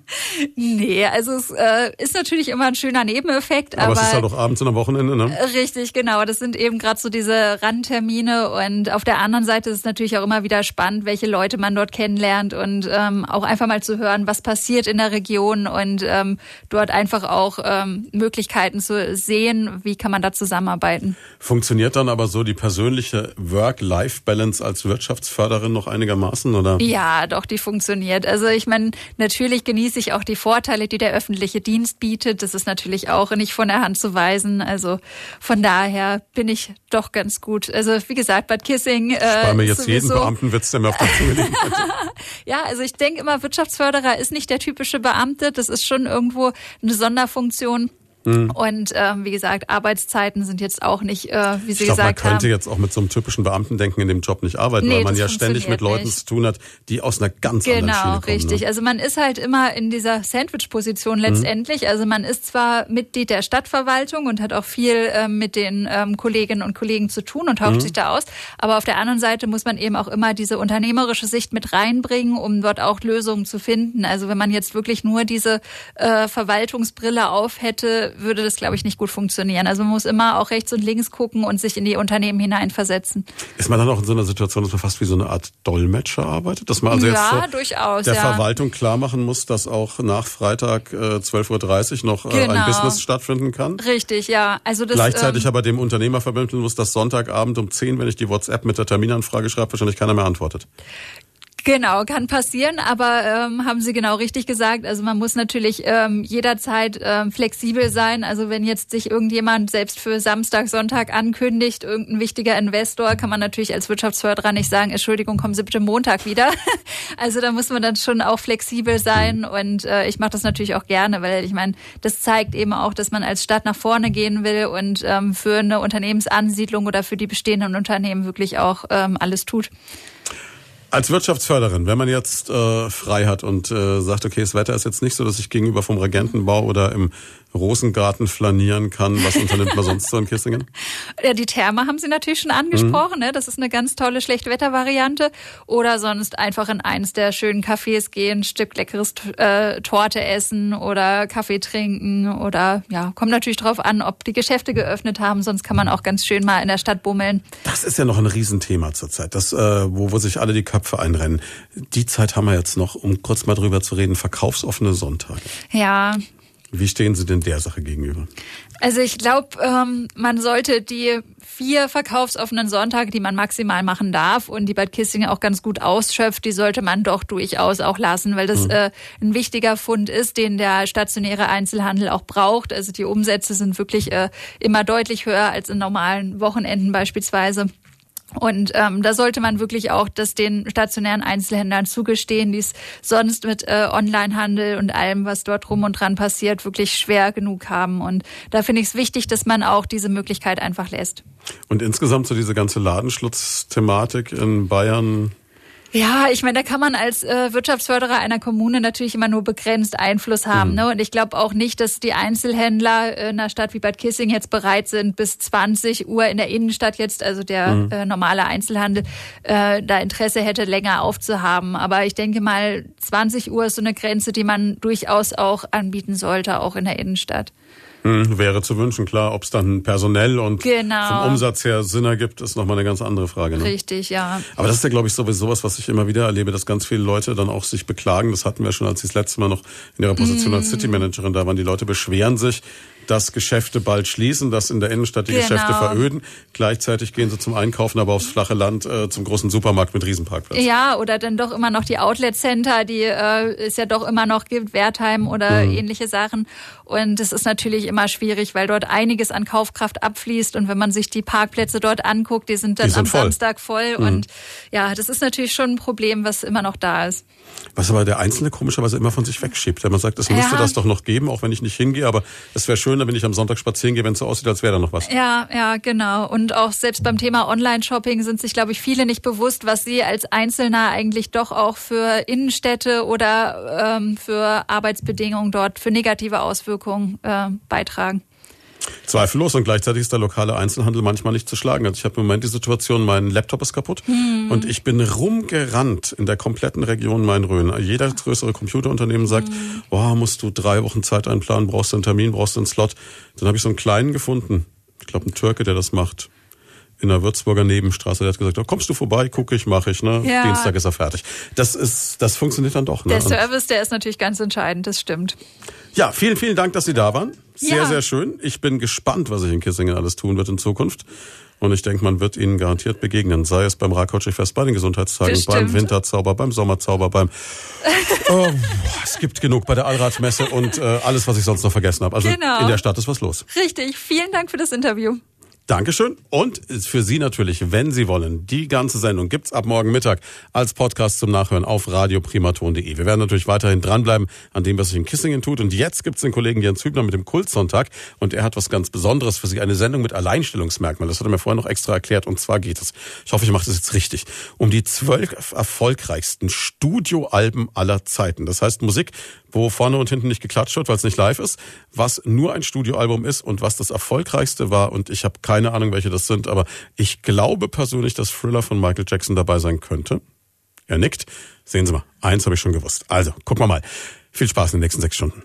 Nee, also es äh, ist natürlich immer ein schöner Nebeneffekt. Aber, aber es ist halt auch abends und am Wochenende, ne? Richtig, genau. Das sind eben gerade so diese Randtermine. Und auf der anderen Seite ist es natürlich auch immer wieder spannend, welche Leute man dort kennenlernt und ähm, auch einfach mal zu hören, was passiert in der Region und ähm, dort einfach auch ähm, Möglichkeiten zu sehen, wie kann man da zusammenarbeiten. Funktioniert dann aber so die persönliche Work-Life-Balance als Wirtschaftsförderin noch einigermaßen, oder? Ja, doch, die funktioniert. Also ich meine, natürlich genieße ich auch die Vorteile, die der öffentliche Dienst bietet. Das ist natürlich auch nicht von der Hand zu weisen. Also von daher bin ich doch ganz gut. Also wie gesagt, Bad Kissing. Äh, Spar mir jetzt jeden Beamtenwitz, der mir auf der Zunge liegt. (laughs) ja, also ich denke immer, Wirtschaftsförderer ist nicht der typische Beamte. Das ist schon irgendwo eine Sonderfunktion. Mhm. Und ähm, wie gesagt, Arbeitszeiten sind jetzt auch nicht, äh, wie Sie ich glaub, gesagt haben. Man könnte jetzt auch mit so einem typischen Beamtendenken in dem Job nicht arbeiten, nee, weil man ja ständig mit Leuten nicht. zu tun hat, die aus einer ganz genau, anderen Schiene kommen. Genau, richtig. Ne? Also man ist halt immer in dieser Sandwich-Position letztendlich. Mhm. Also man ist zwar Mitglied der Stadtverwaltung und hat auch viel ähm, mit den ähm, Kolleginnen und Kollegen zu tun und tauscht mhm. sich da aus, aber auf der anderen Seite muss man eben auch immer diese unternehmerische Sicht mit reinbringen, um dort auch Lösungen zu finden. Also wenn man jetzt wirklich nur diese äh, Verwaltungsbrille auf hätte, würde das, glaube ich, nicht gut funktionieren. Also man muss immer auch rechts und links gucken und sich in die Unternehmen hineinversetzen. Ist man dann auch in so einer Situation, dass man fast wie so eine Art Dolmetscher arbeitet? Dass man also ja, jetzt durchaus, der ja. Verwaltung klar machen muss, dass auch nach Freitag äh, 12.30 Uhr noch äh, genau. ein Business stattfinden kann? Richtig, ja. Also das, Gleichzeitig ähm, aber dem Unternehmer vermitteln muss, dass Sonntagabend um 10, wenn ich die WhatsApp mit der Terminanfrage schreibe, wahrscheinlich keiner mehr antwortet. Genau, kann passieren, aber ähm, haben Sie genau richtig gesagt. Also man muss natürlich ähm, jederzeit ähm, flexibel sein. Also wenn jetzt sich irgendjemand selbst für Samstag, Sonntag ankündigt, irgendein wichtiger Investor, kann man natürlich als Wirtschaftsförderer nicht sagen, Entschuldigung, kommen Sie bitte Montag wieder. (laughs) also da muss man dann schon auch flexibel sein und äh, ich mache das natürlich auch gerne, weil ich meine, das zeigt eben auch, dass man als Stadt nach vorne gehen will und ähm, für eine Unternehmensansiedlung oder für die bestehenden Unternehmen wirklich auch ähm, alles tut. Als Wirtschaftsförderin, wenn man jetzt äh, frei hat und äh, sagt, okay, das Wetter ist jetzt nicht so, dass ich gegenüber vom Regentenbau oder im Rosengarten flanieren kann, was unternimmt man sonst so in Kissingen? (laughs) Ja, die Therme haben Sie natürlich schon angesprochen. Mhm. Ne? Das ist eine ganz tolle Schlechtwettervariante. Oder sonst einfach in eins der schönen Cafés gehen, ein Stück leckeres äh, Torte essen oder Kaffee trinken. Oder ja, kommt natürlich drauf an, ob die Geschäfte geöffnet haben. Sonst kann man auch ganz schön mal in der Stadt bummeln. Das ist ja noch ein Riesenthema zurzeit, das, äh, wo, wo sich alle die Köpfe einrennen. Die Zeit haben wir jetzt noch, um kurz mal drüber zu reden, verkaufsoffene Sonntage. Ja, wie stehen Sie denn der Sache gegenüber? Also ich glaube, ähm, man sollte die vier verkaufsoffenen Sonntage, die man maximal machen darf und die Bad Kissing auch ganz gut ausschöpft, die sollte man doch durchaus auch lassen, weil das mhm. äh, ein wichtiger Fund ist, den der stationäre Einzelhandel auch braucht. Also die Umsätze sind wirklich äh, immer deutlich höher als in normalen Wochenenden beispielsweise. Und ähm, da sollte man wirklich auch das den stationären Einzelhändlern zugestehen, die es sonst mit äh, Onlinehandel und allem, was dort rum und dran passiert, wirklich schwer genug haben. Und da finde ich es wichtig, dass man auch diese Möglichkeit einfach lässt. Und insgesamt so diese ganze Ladenschlutzthematik in Bayern, ja, ich meine, da kann man als äh, Wirtschaftsförderer einer Kommune natürlich immer nur begrenzt Einfluss haben. Mhm. Ne? Und ich glaube auch nicht, dass die Einzelhändler in einer Stadt wie Bad Kissing jetzt bereit sind, bis 20 Uhr in der Innenstadt jetzt, also der mhm. äh, normale Einzelhandel, äh, da Interesse hätte, länger aufzuhaben. Aber ich denke mal, 20 Uhr ist so eine Grenze, die man durchaus auch anbieten sollte, auch in der Innenstadt. Hm, wäre zu wünschen, klar. Ob es dann personell und genau. vom Umsatz her Sinn ergibt, ist nochmal eine ganz andere Frage. Ne? Richtig, ja. Aber das ist ja, glaube ich, sowieso was, was ich immer wieder erlebe, dass ganz viele Leute dann auch sich beklagen. Das hatten wir schon, als sie das letzte Mal noch in ihrer Position mm. als City Managerin da waren. Die Leute beschweren sich, dass Geschäfte bald schließen, dass in der Innenstadt die genau. Geschäfte veröden. Gleichzeitig gehen sie zum Einkaufen, aber aufs flache Land äh, zum großen Supermarkt mit Riesenparkplatz. Ja, oder dann doch immer noch die Outlet Center, die äh, es ja doch immer noch gibt, Wertheim oder mhm. ähnliche Sachen. Und es ist natürlich immer schwierig, weil dort einiges an Kaufkraft abfließt. Und wenn man sich die Parkplätze dort anguckt, die sind dann die sind am voll. Samstag voll. Mhm. Und ja, das ist natürlich schon ein Problem, was immer noch da ist. Was aber der Einzelne komischerweise immer von sich wegschiebt. Wenn man sagt, es müsste ja. das doch noch geben, auch wenn ich nicht hingehe, aber es wäre schöner, wenn ich am Sonntag spazieren gehe, wenn es so aussieht, als wäre da noch was. Ja, ja, genau. Und auch selbst beim Thema Online-Shopping sind sich, glaube ich, viele nicht bewusst, was sie als Einzelner eigentlich doch auch für Innenstädte oder ähm, für Arbeitsbedingungen dort für negative Auswirkungen äh, beitragen. Zweifellos und gleichzeitig ist der lokale Einzelhandel manchmal nicht zu schlagen. Also ich habe im Moment die Situation, mein Laptop ist kaputt hm. und ich bin rumgerannt in der kompletten Region Main-Rhön. Jeder größere Computerunternehmen sagt, hm. oh, musst du drei Wochen Zeit einplanen, brauchst du einen Termin, brauchst du einen Slot. Dann habe ich so einen kleinen gefunden. Ich glaube, ein Türke, der das macht in der Würzburger Nebenstraße, der hat gesagt, oh, kommst du vorbei, gucke ich, mache ich, ne? Ja. Dienstag ist er fertig. Das ist, das funktioniert dann doch. Ne? Der Service, der ist natürlich ganz entscheidend, das stimmt. Ja, vielen, vielen Dank, dass Sie da waren. Sehr, ja. sehr schön. Ich bin gespannt, was sich in Kissingen alles tun wird in Zukunft. Und ich denke, man wird Ihnen garantiert begegnen. Sei es beim Rakoczy-Fest, bei den Gesundheitstagen, Bestimmt. beim Winterzauber, beim Sommerzauber, beim... (laughs) oh, es gibt genug bei der Allradsmesse und äh, alles, was ich sonst noch vergessen habe. Also genau. in der Stadt ist was los. Richtig. Vielen Dank für das Interview. Dankeschön. Und für Sie natürlich, wenn Sie wollen, die ganze Sendung gibt's ab morgen Mittag als Podcast zum Nachhören auf radioprimaton.de. Wir werden natürlich weiterhin dranbleiben an dem, was sich in Kissingen tut. Und jetzt gibt's den Kollegen Jens Hübner mit dem Kultsonntag. Und er hat was ganz Besonderes für Sie. Eine Sendung mit Alleinstellungsmerkmalen. Das hat er mir vorher noch extra erklärt. Und zwar geht es, ich hoffe, ich mache das jetzt richtig, um die zwölf erfolgreichsten Studioalben aller Zeiten. Das heißt Musik, wo vorne und hinten nicht geklatscht wird, weil es nicht live ist, was nur ein Studioalbum ist und was das erfolgreichste war. Und ich habe keine Ahnung, welche das sind, aber ich glaube persönlich, dass Thriller von Michael Jackson dabei sein könnte. Er nickt. Sehen Sie mal, eins habe ich schon gewusst. Also, gucken wir mal. Viel Spaß in den nächsten sechs Stunden.